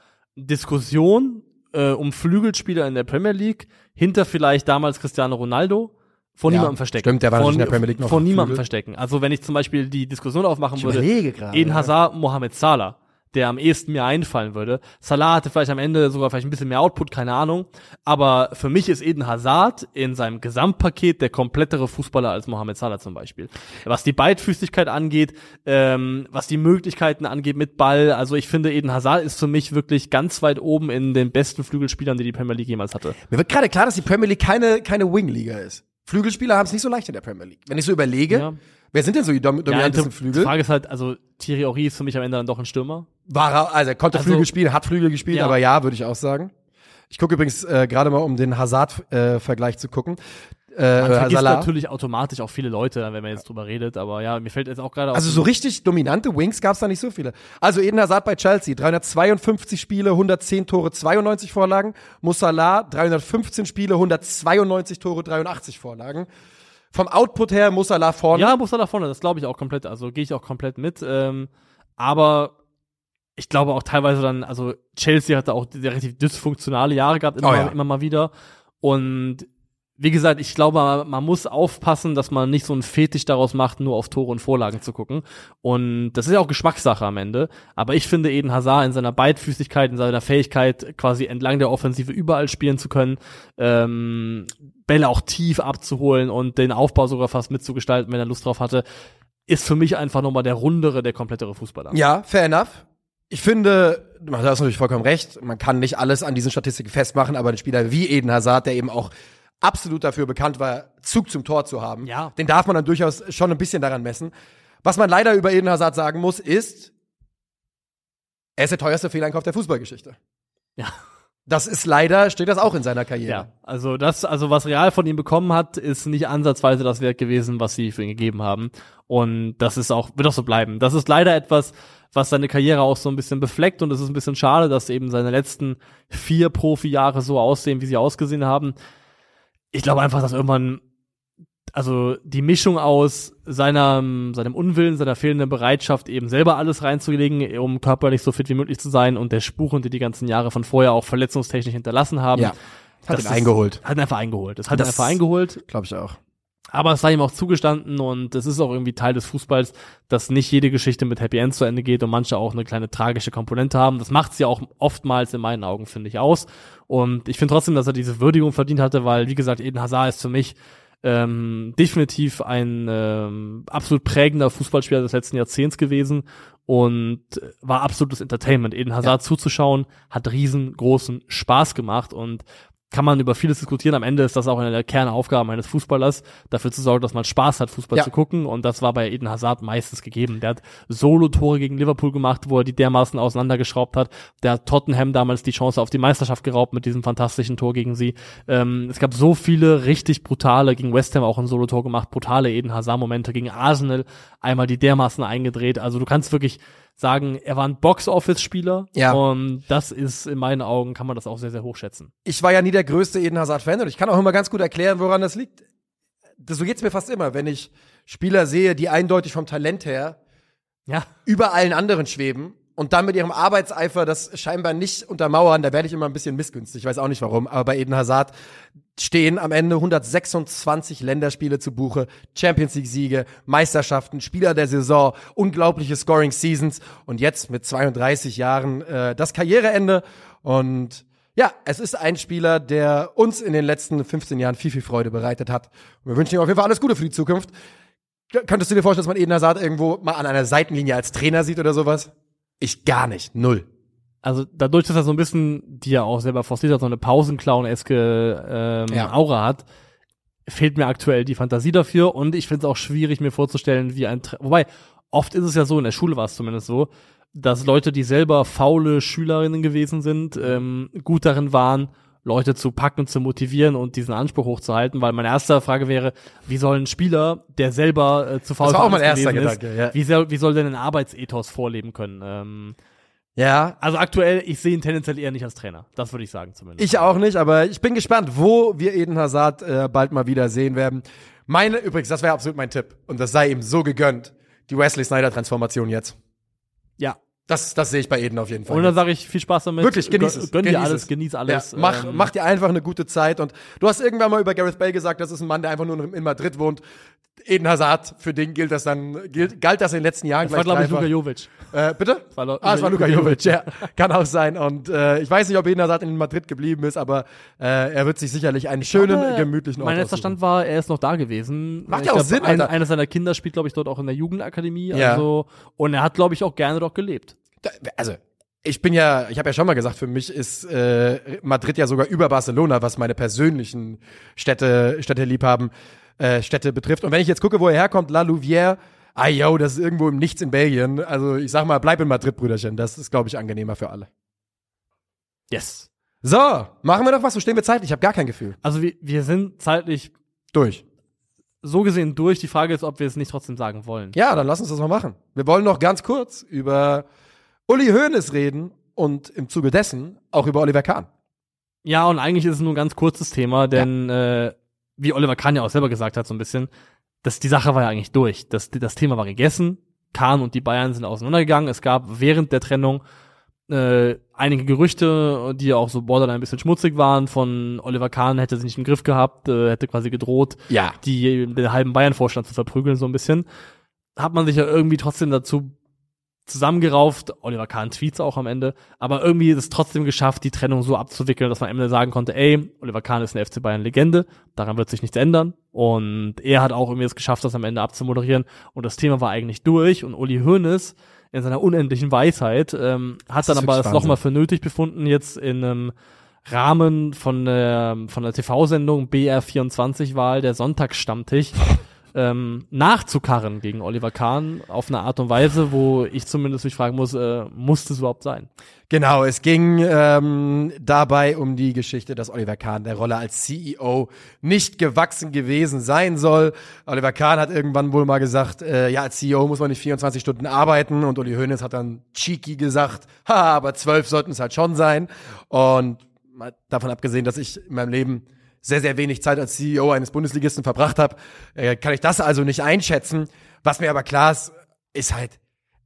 Speaker 3: Diskussion äh, um Flügelspieler in der Premier League hinter vielleicht damals Cristiano Ronaldo vor
Speaker 2: Ja,
Speaker 3: niemandem verstecken.
Speaker 2: stimmt, der war natürlich in der Premier League noch auf
Speaker 3: niemandem
Speaker 2: Flügel.
Speaker 3: verstecken. Also wenn ich zum Beispiel die Diskussion aufmachen
Speaker 2: Ich
Speaker 3: würde,
Speaker 2: gerade,
Speaker 3: Eden. Hazard, Mohamed Salah, der am ehesten mir einfallen würde. Salah hatte vielleicht am Ende sogar vielleicht ein bisschen mehr Output, keine Ahnung. Aber für mich ist Eden Hazard in seinem Gesamtpaket der komplettere Fußballer als Mohamed Salah zum Beispiel. Was die Beidfüßigkeit angeht, ähm, was die Möglichkeiten angeht mit Ball. Also ich finde, Eden Hazard ist für mich wirklich ganz weit oben in den besten Flügelspielern, die die Premier League jemals hatte.
Speaker 2: Mir wird gerade klar, dass die Premier League keine, keine Wing-Liga ist. Flügelspieler haben es nicht so leicht in der Premier League. Wenn ich so überlege,
Speaker 3: Ja.
Speaker 2: Wer sind denn so die dom dominantesten
Speaker 3: die
Speaker 2: Flügel?
Speaker 3: Frage ist halt, also Thierry Henry ist für mich am Ende dann doch ein Stürmer.
Speaker 2: War er, also er konnte
Speaker 3: Also-
Speaker 2: Flügel spielen, hat Flügel gespielt,
Speaker 3: Ja.
Speaker 2: aber ja, würde ich auch sagen. Ich gucke übrigens äh, gerade mal, um den Hazard-Vergleich zu gucken. Äh,
Speaker 3: Man vergisst
Speaker 2: Salah.
Speaker 3: natürlich automatisch auch viele Leute, wenn man jetzt drüber redet, aber ja, mir fällt jetzt auch gerade auf.
Speaker 2: Also so richtig dominante Wings gab es da nicht so viele. Also Eden Hazard bei Chelsea, 352 Spiele, 110 Tore, 92 Vorlagen. Musala, 315 Spiele, 192 Tore, 83 Vorlagen. Vom Output her muss Salah vorne.
Speaker 3: Ja, muss er da vorne, das glaube ich auch komplett, also gehe ich auch komplett mit. Ähm, aber ich glaube auch teilweise dann, also Chelsea hatte auch relativ dysfunktionale Jahre gehabt, immer,
Speaker 2: Oh ja.
Speaker 3: immer mal wieder. Und wie gesagt, ich glaube, man, muss aufpassen, dass man nicht so einen Fetisch daraus macht, nur auf Tore und Vorlagen zu gucken. Und das ist ja auch Geschmackssache am Ende. Aber ich finde Eden Hazard in seiner Beidfüßigkeit, in seiner Fähigkeit, quasi entlang der Offensive überall spielen zu können, ähm, Bälle auch tief abzuholen und den Aufbau sogar fast mitzugestalten, wenn er Lust drauf hatte, ist für mich einfach nochmal der rundere, der komplettere Fußballer.
Speaker 2: Ja, fair enough. Ich finde, du hast natürlich vollkommen recht, man kann nicht alles an diesen Statistiken festmachen, aber ein Spieler wie Eden Hazard, der eben auch absolut dafür bekannt war, Zug zum Tor zu haben,
Speaker 3: Ja.
Speaker 2: den darf man dann durchaus schon ein bisschen daran messen. Was man leider über Eden Hazard sagen muss, ist, er ist der teuerste Fehleinkauf der Fußballgeschichte.
Speaker 3: Ja.
Speaker 2: Das ist leider, steht das auch in seiner Karriere.
Speaker 3: Ja, also das, also was Real von ihm bekommen hat, ist nicht ansatzweise das Wert gewesen, was sie für ihn gegeben haben. Und das ist auch, wird auch so bleiben. Das ist leider etwas, was seine Karriere auch so ein bisschen befleckt und es ist ein bisschen schade, dass eben seine letzten vier Profi-Jahre so aussehen, wie sie ausgesehen haben. Ich glaube einfach, dass irgendwann, also die Mischung aus seiner, seinem Unwillen, seiner fehlenden Bereitschaft, eben selber alles reinzulegen, um körperlich so fit wie möglich zu sein und der Spuren, die die ganzen Jahre von vorher auch verletzungstechnisch hinterlassen haben,
Speaker 2: Ja. Hat ihn eingeholt.
Speaker 3: hat ihn einfach eingeholt. Das hat ihn einfach eingeholt.
Speaker 2: Glaube ich auch.
Speaker 3: Aber es sei ihm auch zugestanden und es ist auch irgendwie Teil des Fußballs, dass nicht jede Geschichte mit Happy End zu Ende geht und manche auch eine kleine tragische Komponente haben. Das macht sie auch oftmals in meinen Augen, finde ich, aus. Und ich finde trotzdem, dass er diese Würdigung verdient hatte, weil, wie gesagt, Eden Hazard ist für mich ähm, definitiv ein ähm, absolut prägender Fußballspieler des letzten Jahrzehnts gewesen und war absolutes Entertainment. Eden Hazard zuzuschauen, hat riesengroßen Spaß gemacht und kann man über vieles diskutieren. Am Ende ist das auch eine der Kernaufgaben eines Fußballers, dafür zu sorgen, dass man Spaß hat, Fußball
Speaker 2: Ja.
Speaker 3: zu gucken. Und das war bei Eden Hazard meistens gegeben. Der hat Solo-Tore gegen Liverpool gemacht, wo er die dermaßen auseinandergeschraubt hat. Der hat Tottenham damals die Chance auf die Meisterschaft geraubt mit diesem fantastischen Tor gegen sie. Ähm, es gab so viele richtig brutale, gegen West Ham auch ein Solo-Tor gemacht, brutale Eden Hazard-Momente gegen Arsenal, einmal die dermaßen eingedreht. Also du kannst wirklich sagen, er war ein Box-Office-Spieler.
Speaker 2: Ja.
Speaker 3: Und das ist in meinen Augen, kann man das auch sehr, sehr hoch schätzen.
Speaker 2: ich war ja nie der größte Eden Hazard-Fan und ich kann auch immer ganz gut erklären, woran das liegt. Das, so geht's mir fast immer, wenn ich Spieler sehe, die eindeutig vom Talent her
Speaker 3: Ja.
Speaker 2: über allen anderen schweben und dann mit ihrem Arbeitseifer das scheinbar nicht untermauern, da werde ich immer ein bisschen missgünstig. Ich weiß auch nicht warum, aber bei Eden Hazard stehen am Ende 126 Länderspiele zu Buche, Champions League Siege, Meisterschaften, Spieler der Saison, unglaubliche Scoring Seasons und jetzt mit 32 Jahren äh, das Karriereende und ja, es ist ein Spieler, der uns in den letzten 15 Jahren viel, viel Freude bereitet hat. Und wir wünschen ihm auf jeden Fall alles Gute für die Zukunft. Könntest du dir vorstellen, dass man Eden Hazard irgendwo mal an einer Seitenlinie als Trainer sieht oder sowas? Ich gar nicht. Null.
Speaker 3: Also dadurch, dass er so ein bisschen, die er auch selber forciert hat, so eine Pausenclown-eske ähm,
Speaker 2: Ja.
Speaker 3: Aura hat, fehlt mir aktuell die Fantasie dafür und ich finde es auch schwierig, mir vorzustellen, wie ein Tra Wobei, oft ist es ja so, in der Schule war es zumindest so, dass Leute, die selber faule Schülerinnen gewesen sind, ähm, gut darin waren, Leute zu packen, zu motivieren und diesen Anspruch hochzuhalten, weil meine erste Frage wäre, wie soll ein Spieler, der selber äh, zu faul
Speaker 2: Das war auch
Speaker 3: für
Speaker 2: mein
Speaker 3: alles
Speaker 2: erster
Speaker 3: gewesen ist,
Speaker 2: Gedanke, ja.
Speaker 3: wie, soll, wie soll denn ein Arbeitsethos vorleben können? Ähm,
Speaker 2: Ja,
Speaker 3: also aktuell, ich sehe ihn tendenziell eher nicht als Trainer. Das würde ich sagen zumindest.
Speaker 2: ich auch nicht, aber ich bin gespannt, wo wir Eden Hazard äh, bald mal wieder sehen werden. Meine, übrigens, das wäre absolut mein Tipp. Und das sei ihm so gegönnt. Die Wesley Snyder-Transformation jetzt.
Speaker 3: Ja.
Speaker 2: Das, das sehe ich bei Eden auf jeden Fall.
Speaker 3: Und dann sage ich viel Spaß damit.
Speaker 2: Wirklich, genieß
Speaker 3: Gönn-
Speaker 2: es.
Speaker 3: Gönn dir
Speaker 2: genieß
Speaker 3: alles,
Speaker 2: es.
Speaker 3: genieß alles.
Speaker 2: Ja, mach,
Speaker 3: ähm,
Speaker 2: mach dir einfach eine gute Zeit. Und du hast irgendwann mal über Gareth Bale gesagt, das ist ein Mann, der einfach nur in Madrid wohnt. Eden Hazard, für den gilt das dann, gilt, galt das in den letzten Jahren
Speaker 3: Das war, glaube ich. Luka Jovic.
Speaker 2: Äh, bitte?
Speaker 3: war
Speaker 2: ah, es war Luka Jovic, ja. Kann auch sein. Und äh, ich weiß nicht, ob Eden Hazard in Madrid geblieben ist, aber äh, er wird sich sicherlich einen schönen,
Speaker 3: Aber
Speaker 2: gemütlichen Ort
Speaker 3: Mein letzter. Stand war, er ist noch da gewesen.
Speaker 2: Macht
Speaker 3: Ich
Speaker 2: ja auch
Speaker 3: glaub,
Speaker 2: Sinn,
Speaker 3: ein,
Speaker 2: Alter.
Speaker 3: Eines seiner Kinder spielt, glaube ich, dort auch in der Jugendakademie.
Speaker 2: Ja.
Speaker 3: Also, und er hat, glaube ich, auch gerne dort gelebt.
Speaker 2: Da- Also, ich bin ja, ich habe ja schon mal gesagt, für mich ist äh, Madrid ja sogar über Barcelona, was meine persönlichen Städte, Städteliebhaben, äh, Städte betrifft. Und wenn ich jetzt gucke, wo er herkommt, La Louvière, ah yo, das ist irgendwo im Nichts in Belgien. Also ich sag mal, bleib in Madrid, Brüderchen. Das ist, glaube ich, angenehmer für alle.
Speaker 3: Yes.
Speaker 2: So, machen wir doch was. Wo stehen wir zeitlich? Ich habe gar kein Gefühl.
Speaker 3: Also wir, wir sind zeitlich
Speaker 2: Durch.
Speaker 3: so gesehen durch. Die Frage ist, ob wir es nicht trotzdem sagen wollen.
Speaker 2: Ja, dann lass uns das mal machen. Wir wollen noch ganz kurz über Uli Hoeneß reden und im Zuge dessen auch über Oliver Kahn.
Speaker 3: Ja, und eigentlich ist es nur ein ganz kurzes Thema, denn äh, wie Oliver Kahn ja auch selber gesagt hat, so ein bisschen, dass die Sache war ja eigentlich durch. Das, das Thema war gegessen. Kahn und die Bayern sind auseinandergegangen. Es gab während der Trennung äh, einige Gerüchte, die auch so borderline ein bisschen schmutzig waren, von Oliver Kahn hätte sich nicht im Griff gehabt, äh, hätte quasi gedroht,
Speaker 2: Ja.
Speaker 3: die, den halben Bayern-Vorstand zu verprügeln, so ein bisschen. Hat man sich ja irgendwie trotzdem dazu zusammengerauft, Oliver Kahn Tweets auch am Ende, aber irgendwie ist es trotzdem geschafft, die Trennung so abzuwickeln, dass man am Ende sagen konnte, ey, Oliver Kahn ist eine FC Bayern Legende, daran wird sich nichts ändern. Und er hat auch irgendwie es geschafft, das am Ende abzumoderieren. Und das Thema war eigentlich durch. Und Uli Hoeneß in seiner unendlichen Weisheit ähm, hat dann aber es nochmal für nötig befunden, jetzt in einem Rahmen von der, von der TV-Sendung BR24-Wahl, der Sonntagsstammtisch, ähm, nachzukarren gegen Oliver Kahn auf eine Art und Weise, wo ich zumindest mich fragen muss, äh, muss das überhaupt sein?
Speaker 2: Genau, es ging ähm, dabei um die Geschichte, dass Oliver Kahn der Rolle als CEO nicht gewachsen gewesen sein soll. Oliver Kahn hat irgendwann wohl mal gesagt, äh, ja, als CEO muss man nicht 24 Stunden arbeiten und Uli Hoeneß hat dann cheeky gesagt, ha, aber zwölf sollten es halt schon sein. Und davon abgesehen, dass ich in meinem Leben sehr, sehr wenig Zeit als CEO eines Bundesligisten verbracht habe, äh, kann ich das also nicht einschätzen. Was mir aber klar ist, ist halt,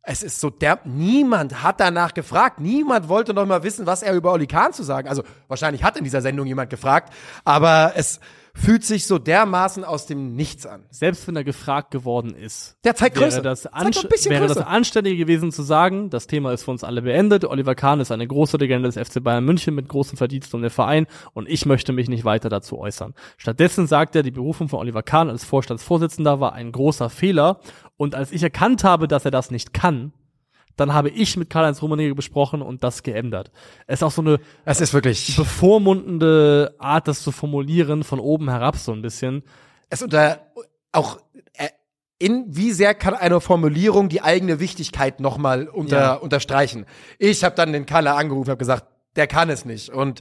Speaker 2: es ist so der, niemand hat danach gefragt. Niemand wollte noch mal wissen, was er über Oli Kahn zu sagen. Also wahrscheinlich hat in dieser Sendung jemand gefragt, aber es fühlt sich so dermaßen aus dem Nichts an.
Speaker 3: Selbst wenn er gefragt geworden ist,
Speaker 2: Der zeigt
Speaker 3: wäre
Speaker 2: Größe.
Speaker 3: das,
Speaker 2: Zeigt ein bisschen
Speaker 3: wäre das
Speaker 2: Größe.
Speaker 3: Anständige gewesen zu sagen, das Thema ist für uns alle beendet. Oliver Kahn ist eine große Legende des FC Bayern München mit großem Verdienst um den Verein und ich möchte mich nicht weiter dazu äußern. Stattdessen sagt er, die Berufung von Oliver Kahn als Vorstandsvorsitzender war ein großer Fehler und als ich erkannt habe, dass er das nicht kann, dann habe ich mit Karl-Heinz Rummenigge besprochen und das geändert. Es ist auch so eine
Speaker 2: Es ist wirklich,
Speaker 3: bevormundende Art, das zu formulieren, von oben herab so ein bisschen.
Speaker 2: es unter, auch, äh, in wie sehr kann eine Formulierung die eigene Wichtigkeit noch mal unter,
Speaker 3: Ja.
Speaker 2: unterstreichen. Ich habe dann den Kalle angerufen, habe gesagt, der kann es nicht. Und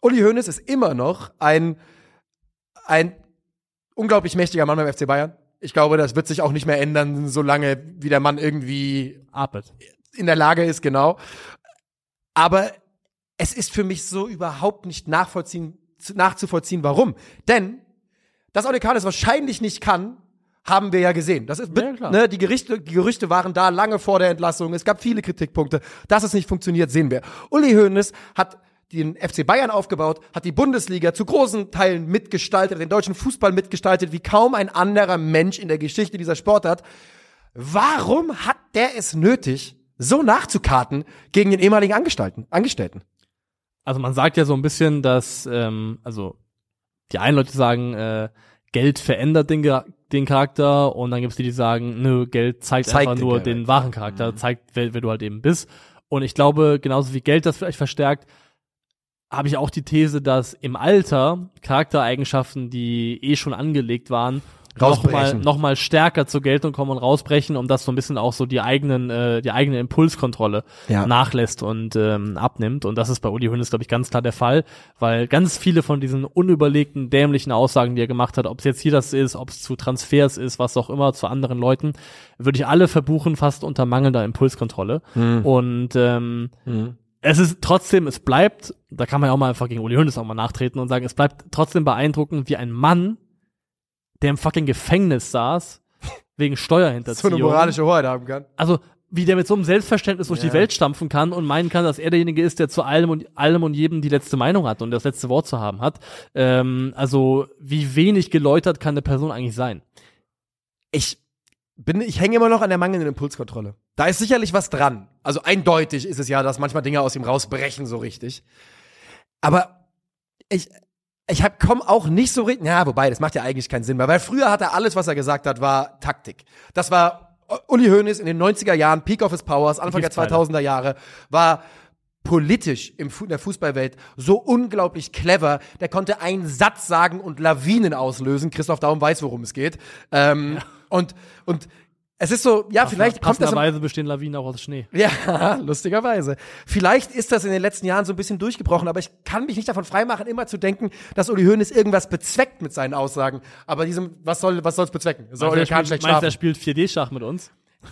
Speaker 2: Uli Hoeneß ist immer noch ein, ein unglaublich mächtiger Mann beim FC Bayern. Ich glaube, das wird sich auch nicht mehr ändern, solange wie der Mann irgendwie
Speaker 3: Arbeit.
Speaker 2: in der Lage ist, genau. Aber es ist für mich so überhaupt nicht nachvollziehen, zu- nachzuvollziehen, warum. Denn, dass Ole Kahn es wahrscheinlich nicht kann, haben wir ja gesehen. Das ist,
Speaker 3: Ja,
Speaker 2: ne, die, Gerichte, die Gerüchte waren da lange vor der Entlassung. Es gab viele Kritikpunkte. Dass es nicht funktioniert, sehen wir. Uli Hoeneß hat den FC Bayern aufgebaut, hat die Bundesliga zu großen Teilen mitgestaltet, den deutschen Fußball mitgestaltet, wie kaum ein anderer Mensch in der Geschichte dieser Sportart. Warum hat der es nötig, so nachzukarten gegen den ehemaligen Angestellten? Angestellten?
Speaker 3: Also man sagt ja so ein bisschen, dass, ähm, also die einen Leute sagen, äh, Geld verändert den, den Charakter und dann gibt's die, die sagen, nö, Geld zeigt,
Speaker 2: Zeigt
Speaker 3: einfach
Speaker 2: den
Speaker 3: nur
Speaker 2: Charakter.
Speaker 3: den wahren Charakter, zeigt, wer, wer du halt eben bist. Und ich glaube, genauso wie Geld das vielleicht verstärkt, habe ich auch die These, dass im Alter Charaktereigenschaften, die eh schon angelegt waren, nochmal noch mal stärker zur Geltung kommen und rausbrechen, um das so ein bisschen auch so die eigenen, äh, die eigene Impulskontrolle
Speaker 2: Ja.
Speaker 3: nachlässt und ähm, abnimmt. Und das ist bei Uli Hoeneß, glaube ich, ganz klar der Fall, weil ganz viele von diesen unüberlegten, dämlichen Aussagen, die er gemacht hat, ob es jetzt hier das ist, ob es zu Transfers ist, was auch immer, zu anderen Leuten, würde ich alle verbuchen, fast unter mangelnder Impulskontrolle. Und ähm, es ist trotzdem, es bleibt, da kann man ja auch mal einfach gegen Uli Hoeneß auch mal nachtreten und sagen, es bleibt trotzdem beeindruckend, wie ein Mann, der im fucking Gefängnis saß, <laughs> wegen
Speaker 2: So
Speaker 3: Steuerhinterziehung.
Speaker 2: eine moralische Hoheit haben kann.
Speaker 3: also, wie der mit so einem Selbstverständnis durch
Speaker 2: Ja.
Speaker 3: die Welt stampfen kann und meinen kann, dass er derjenige ist, der zu allem und allem und jedem die letzte Meinung hat und das letzte Wort zu haben hat. Ähm, also, wie wenig geläutert kann eine Person eigentlich sein?
Speaker 2: Ich bin, ich hänge immer noch an der mangelnden Impulskontrolle. Da ist sicherlich was dran. Also eindeutig ist es ja, dass manchmal Dinge aus ihm rausbrechen, so richtig. Aber ich, ich hab, komm auch nicht so richtig, ja, wobei, das macht ja eigentlich keinen Sinn mehr, weil früher hat er alles, was er gesagt hat, war Taktik. Das war Uli Hoeneß in den 90er Jahren, Peak of his Powers, Anfang der
Speaker 3: Giftpfeile.
Speaker 2: 2000er Jahre, war politisch im in der Fußballwelt so unglaublich clever. Der konnte einen Satz sagen und Lawinen auslösen. Christoph Daum weiß, worum es geht. Ähm, Und, und es ist so, ja, vielleicht kommt das im,
Speaker 3: Passenderweise bestehen Lawinen auch aus Schnee.
Speaker 2: ja, <laughs> lustigerweise. Vielleicht ist das in den letzten Jahren so ein bisschen durchgebrochen, aber ich kann mich nicht davon freimachen, immer zu denken, dass Uli Hoeneß irgendwas bezweckt mit seinen Aussagen. Aber diesem, was soll, was soll's bezwecken? Soll Uli
Speaker 3: Meinst
Speaker 2: Kahn
Speaker 3: er
Speaker 2: schlecht
Speaker 3: meinst, du, er
Speaker 2: schlafen?
Speaker 3: spielt 4D-Schach mit uns?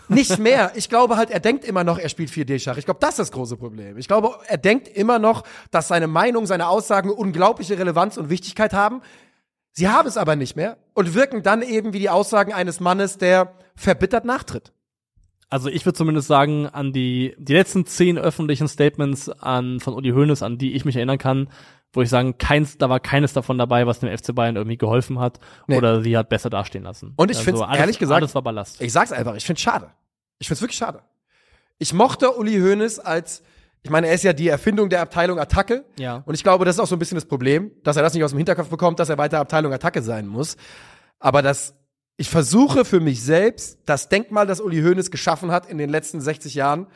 Speaker 2: Nicht <laughs> mehr. Ich glaube halt, er denkt immer noch, er spielt 4D-Schach. Ich glaube, das ist das große Problem. Ich glaube, er denkt immer noch, dass seine Meinung, seine Aussagen unglaubliche Relevanz und Wichtigkeit haben. Sie haben es aber nicht mehr und wirken dann eben wie die Aussagen eines Mannes, der verbittert nachtritt.
Speaker 3: Also ich würde zumindest sagen, an die, die letzten zehn öffentlichen Statements an, von Uli Hoeneß, an die ich mich erinnern kann, wo ich sagen, keins, da war keines davon dabei, was dem FC Bayern irgendwie geholfen hat
Speaker 2: Nee.
Speaker 3: oder sie hat besser dastehen lassen.
Speaker 2: Und ich
Speaker 3: Also
Speaker 2: find's
Speaker 3: alles-
Speaker 2: ehrlich gesagt-
Speaker 3: alles war Ballast.
Speaker 2: Ich sag's einfach, ich find's schade. Ich find's wirklich schade. Ich mochte Uli Hoeneß als, ich meine, er ist ja die Erfindung der Abteilung Attacke.
Speaker 3: Ja.
Speaker 2: Und ich glaube, das ist auch so ein bisschen das Problem, dass er das nicht aus dem Hinterkopf bekommt, dass er weiter Abteilung Attacke sein muss. Aber das, ich versuche für mich selbst, das Denkmal, das Uli Hoeneß geschaffen hat in den letzten 60 Jahren,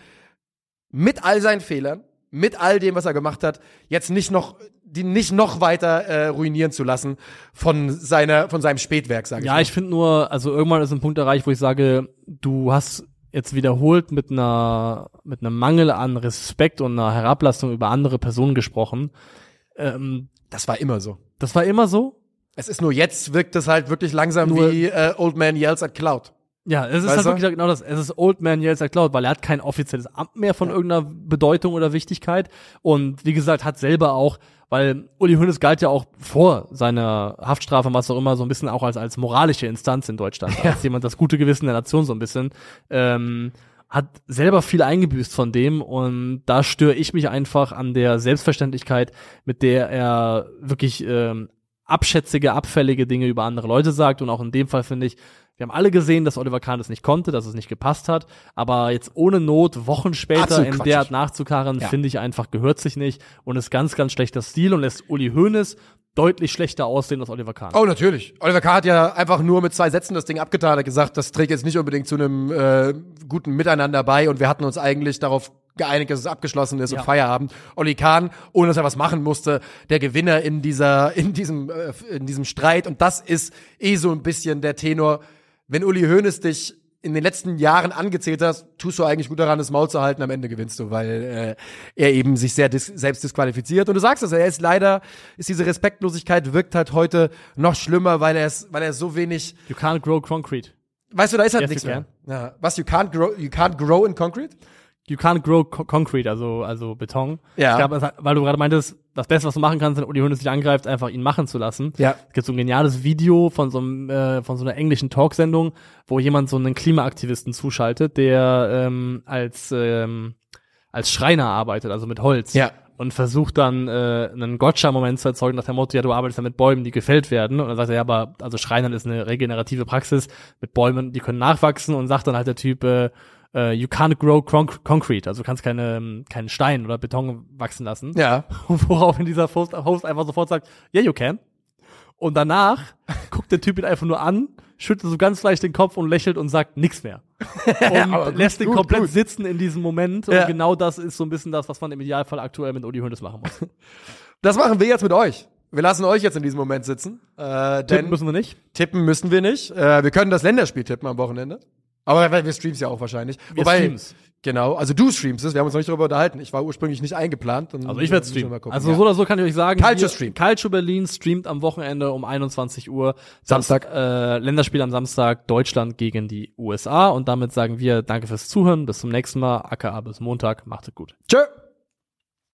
Speaker 2: mit all seinen Fehlern, mit all dem, was er gemacht hat, jetzt nicht noch, die nicht noch weiter äh, ruinieren zu lassen von seiner, von seinem Spätwerk, sage ich
Speaker 3: Ja,
Speaker 2: mal.
Speaker 3: ich finde nur, also irgendwann ist ein Punkt erreicht, wo ich sage, du hast jetzt wiederholt mit einer mit einem Mangel an Respekt und einer Herablassung über andere Personen gesprochen. Ähm,
Speaker 2: Das war immer so.
Speaker 3: das war immer so.
Speaker 2: Es ist nur jetzt wirkt es halt wirklich langsam
Speaker 3: Nur-
Speaker 2: wie äh, Old Man Yells at Cloud.
Speaker 3: Ja, es ist
Speaker 2: Weißt
Speaker 3: halt wirklich genau das. Es ist Old Man Yells at Cloud, weil er hat kein offizielles Amt mehr von irgendeiner Bedeutung oder Wichtigkeit. Und wie gesagt, hat selber auch, weil Uli Hoeneß galt ja auch vor seiner Haftstrafe, was auch immer, so ein bisschen auch als, als moralische Instanz in Deutschland. Als jemand das gute Gewissen der Nation so ein bisschen. Ähm, hat selber viel eingebüßt von dem und da störe ich mich einfach an der Selbstverständlichkeit, mit der er wirklich ähm, abschätzige, abfällige Dinge über andere Leute sagt und auch in dem Fall finde ich, wir haben alle gesehen, dass Oliver Kahn das nicht konnte, dass es nicht gepasst hat, aber jetzt ohne Not Wochen später in der Art nachzukarren,
Speaker 2: Ja.
Speaker 3: finde ich einfach gehört sich nicht und ist ganz, ganz schlechter Stil und lässt Uli Hoeneß deutlich schlechter aussehen als Oliver Kahn.
Speaker 2: Oh, natürlich. Oliver K. hat ja einfach nur mit zwei Sätzen das Ding abgetan, Er hat gesagt, das trägt jetzt nicht unbedingt zu einem äh, guten Miteinander bei und wir hatten uns eigentlich darauf geeinigt, dass es abgeschlossen ist
Speaker 3: Ja.
Speaker 2: und Feierabend. Olli Kahn, ohne dass er was machen musste, der Gewinner in dieser, in diesem, äh, in diesem Streit und das ist eh so ein bisschen der Tenor. Wenn Uli Hoeneß dich in den letzten Jahren angezählt hast, tust du eigentlich gut daran, das Maul zu halten, am Ende gewinnst du, weil äh, er eben sich sehr dis selbst disqualifiziert. Und du sagst es, er ist leider, ist diese Respektlosigkeit wirkt halt heute noch schlimmer, weil er es, weil er so wenig,
Speaker 3: You can't grow concrete.
Speaker 2: weißt du, da ist halt
Speaker 3: Yes,
Speaker 2: nichts mehr. Ja. Was, you can't grow, you can't grow in concrete?
Speaker 3: You can't grow co concrete, also, also Beton.
Speaker 2: Ja.
Speaker 3: Ich glaube, weil du gerade meintest, das Beste, was du machen kannst, wenn Uli Hoeneß dich angreift, einfach ihn machen zu lassen.
Speaker 2: Ja.
Speaker 3: Es gibt so ein geniales Video von so, einem, äh, von so einer englischen Talksendung, wo jemand so einen Klimaaktivisten zuschaltet, der ähm, als, ähm, als Schreiner arbeitet, also mit Holz.
Speaker 2: Ja.
Speaker 3: Und versucht dann äh, einen Gotcha-Moment zu erzeugen nach dem Motto, ja, du arbeitest ja mit Bäumen, die gefällt werden. Und dann sagt er, ja, aber also Schreinern ist eine regenerative Praxis mit Bäumen, die können nachwachsen und sagt dann halt der Typ, äh, äh, you can't grow conc concrete, also du kannst keine, ähm, keinen Stein oder Beton wachsen lassen.
Speaker 2: Ja. <laughs>
Speaker 3: Woraufhin dieser Host, Host einfach sofort sagt, yeah, you can. Und danach <laughs> guckt der Typ ihn einfach nur an, schüttelt so ganz leicht den Kopf und lächelt und sagt nichts mehr. <laughs> Und
Speaker 2: gut,
Speaker 3: lässt ihn
Speaker 2: gut,
Speaker 3: komplett
Speaker 2: gut.
Speaker 3: sitzen in diesem Moment.
Speaker 2: Ja.
Speaker 3: Und genau das ist so ein bisschen das, was man im Idealfall aktuell mit Uli Hoeneß machen muss.
Speaker 2: Das machen wir jetzt mit euch. Wir lassen euch jetzt in diesem Moment sitzen. Äh,
Speaker 3: Tippen müssen wir nicht.
Speaker 2: tippen müssen wir nicht. Äh, wir können das Länderspiel tippen am Wochenende. Aber wir streamen ja auch wahrscheinlich.
Speaker 3: Wir streamen's.
Speaker 2: Genau, also du streamst es, wir haben uns noch nicht darüber unterhalten. Ich war ursprünglich nicht eingeplant.
Speaker 3: Also ich werde streamen.
Speaker 2: mal gucken.
Speaker 3: Also
Speaker 2: Ja.
Speaker 3: so oder so kann ich euch sagen. Hier-
Speaker 2: streamt.
Speaker 3: Calcio Berlin streamt am Wochenende um 21 Uhr.
Speaker 2: Samstag.
Speaker 3: Das, äh, Länderspiel am Samstag, Deutschland gegen die USA. Und damit sagen wir danke fürs Zuhören. Bis zum nächsten Mal. AKA bis Montag. Macht es gut.
Speaker 2: Tschö.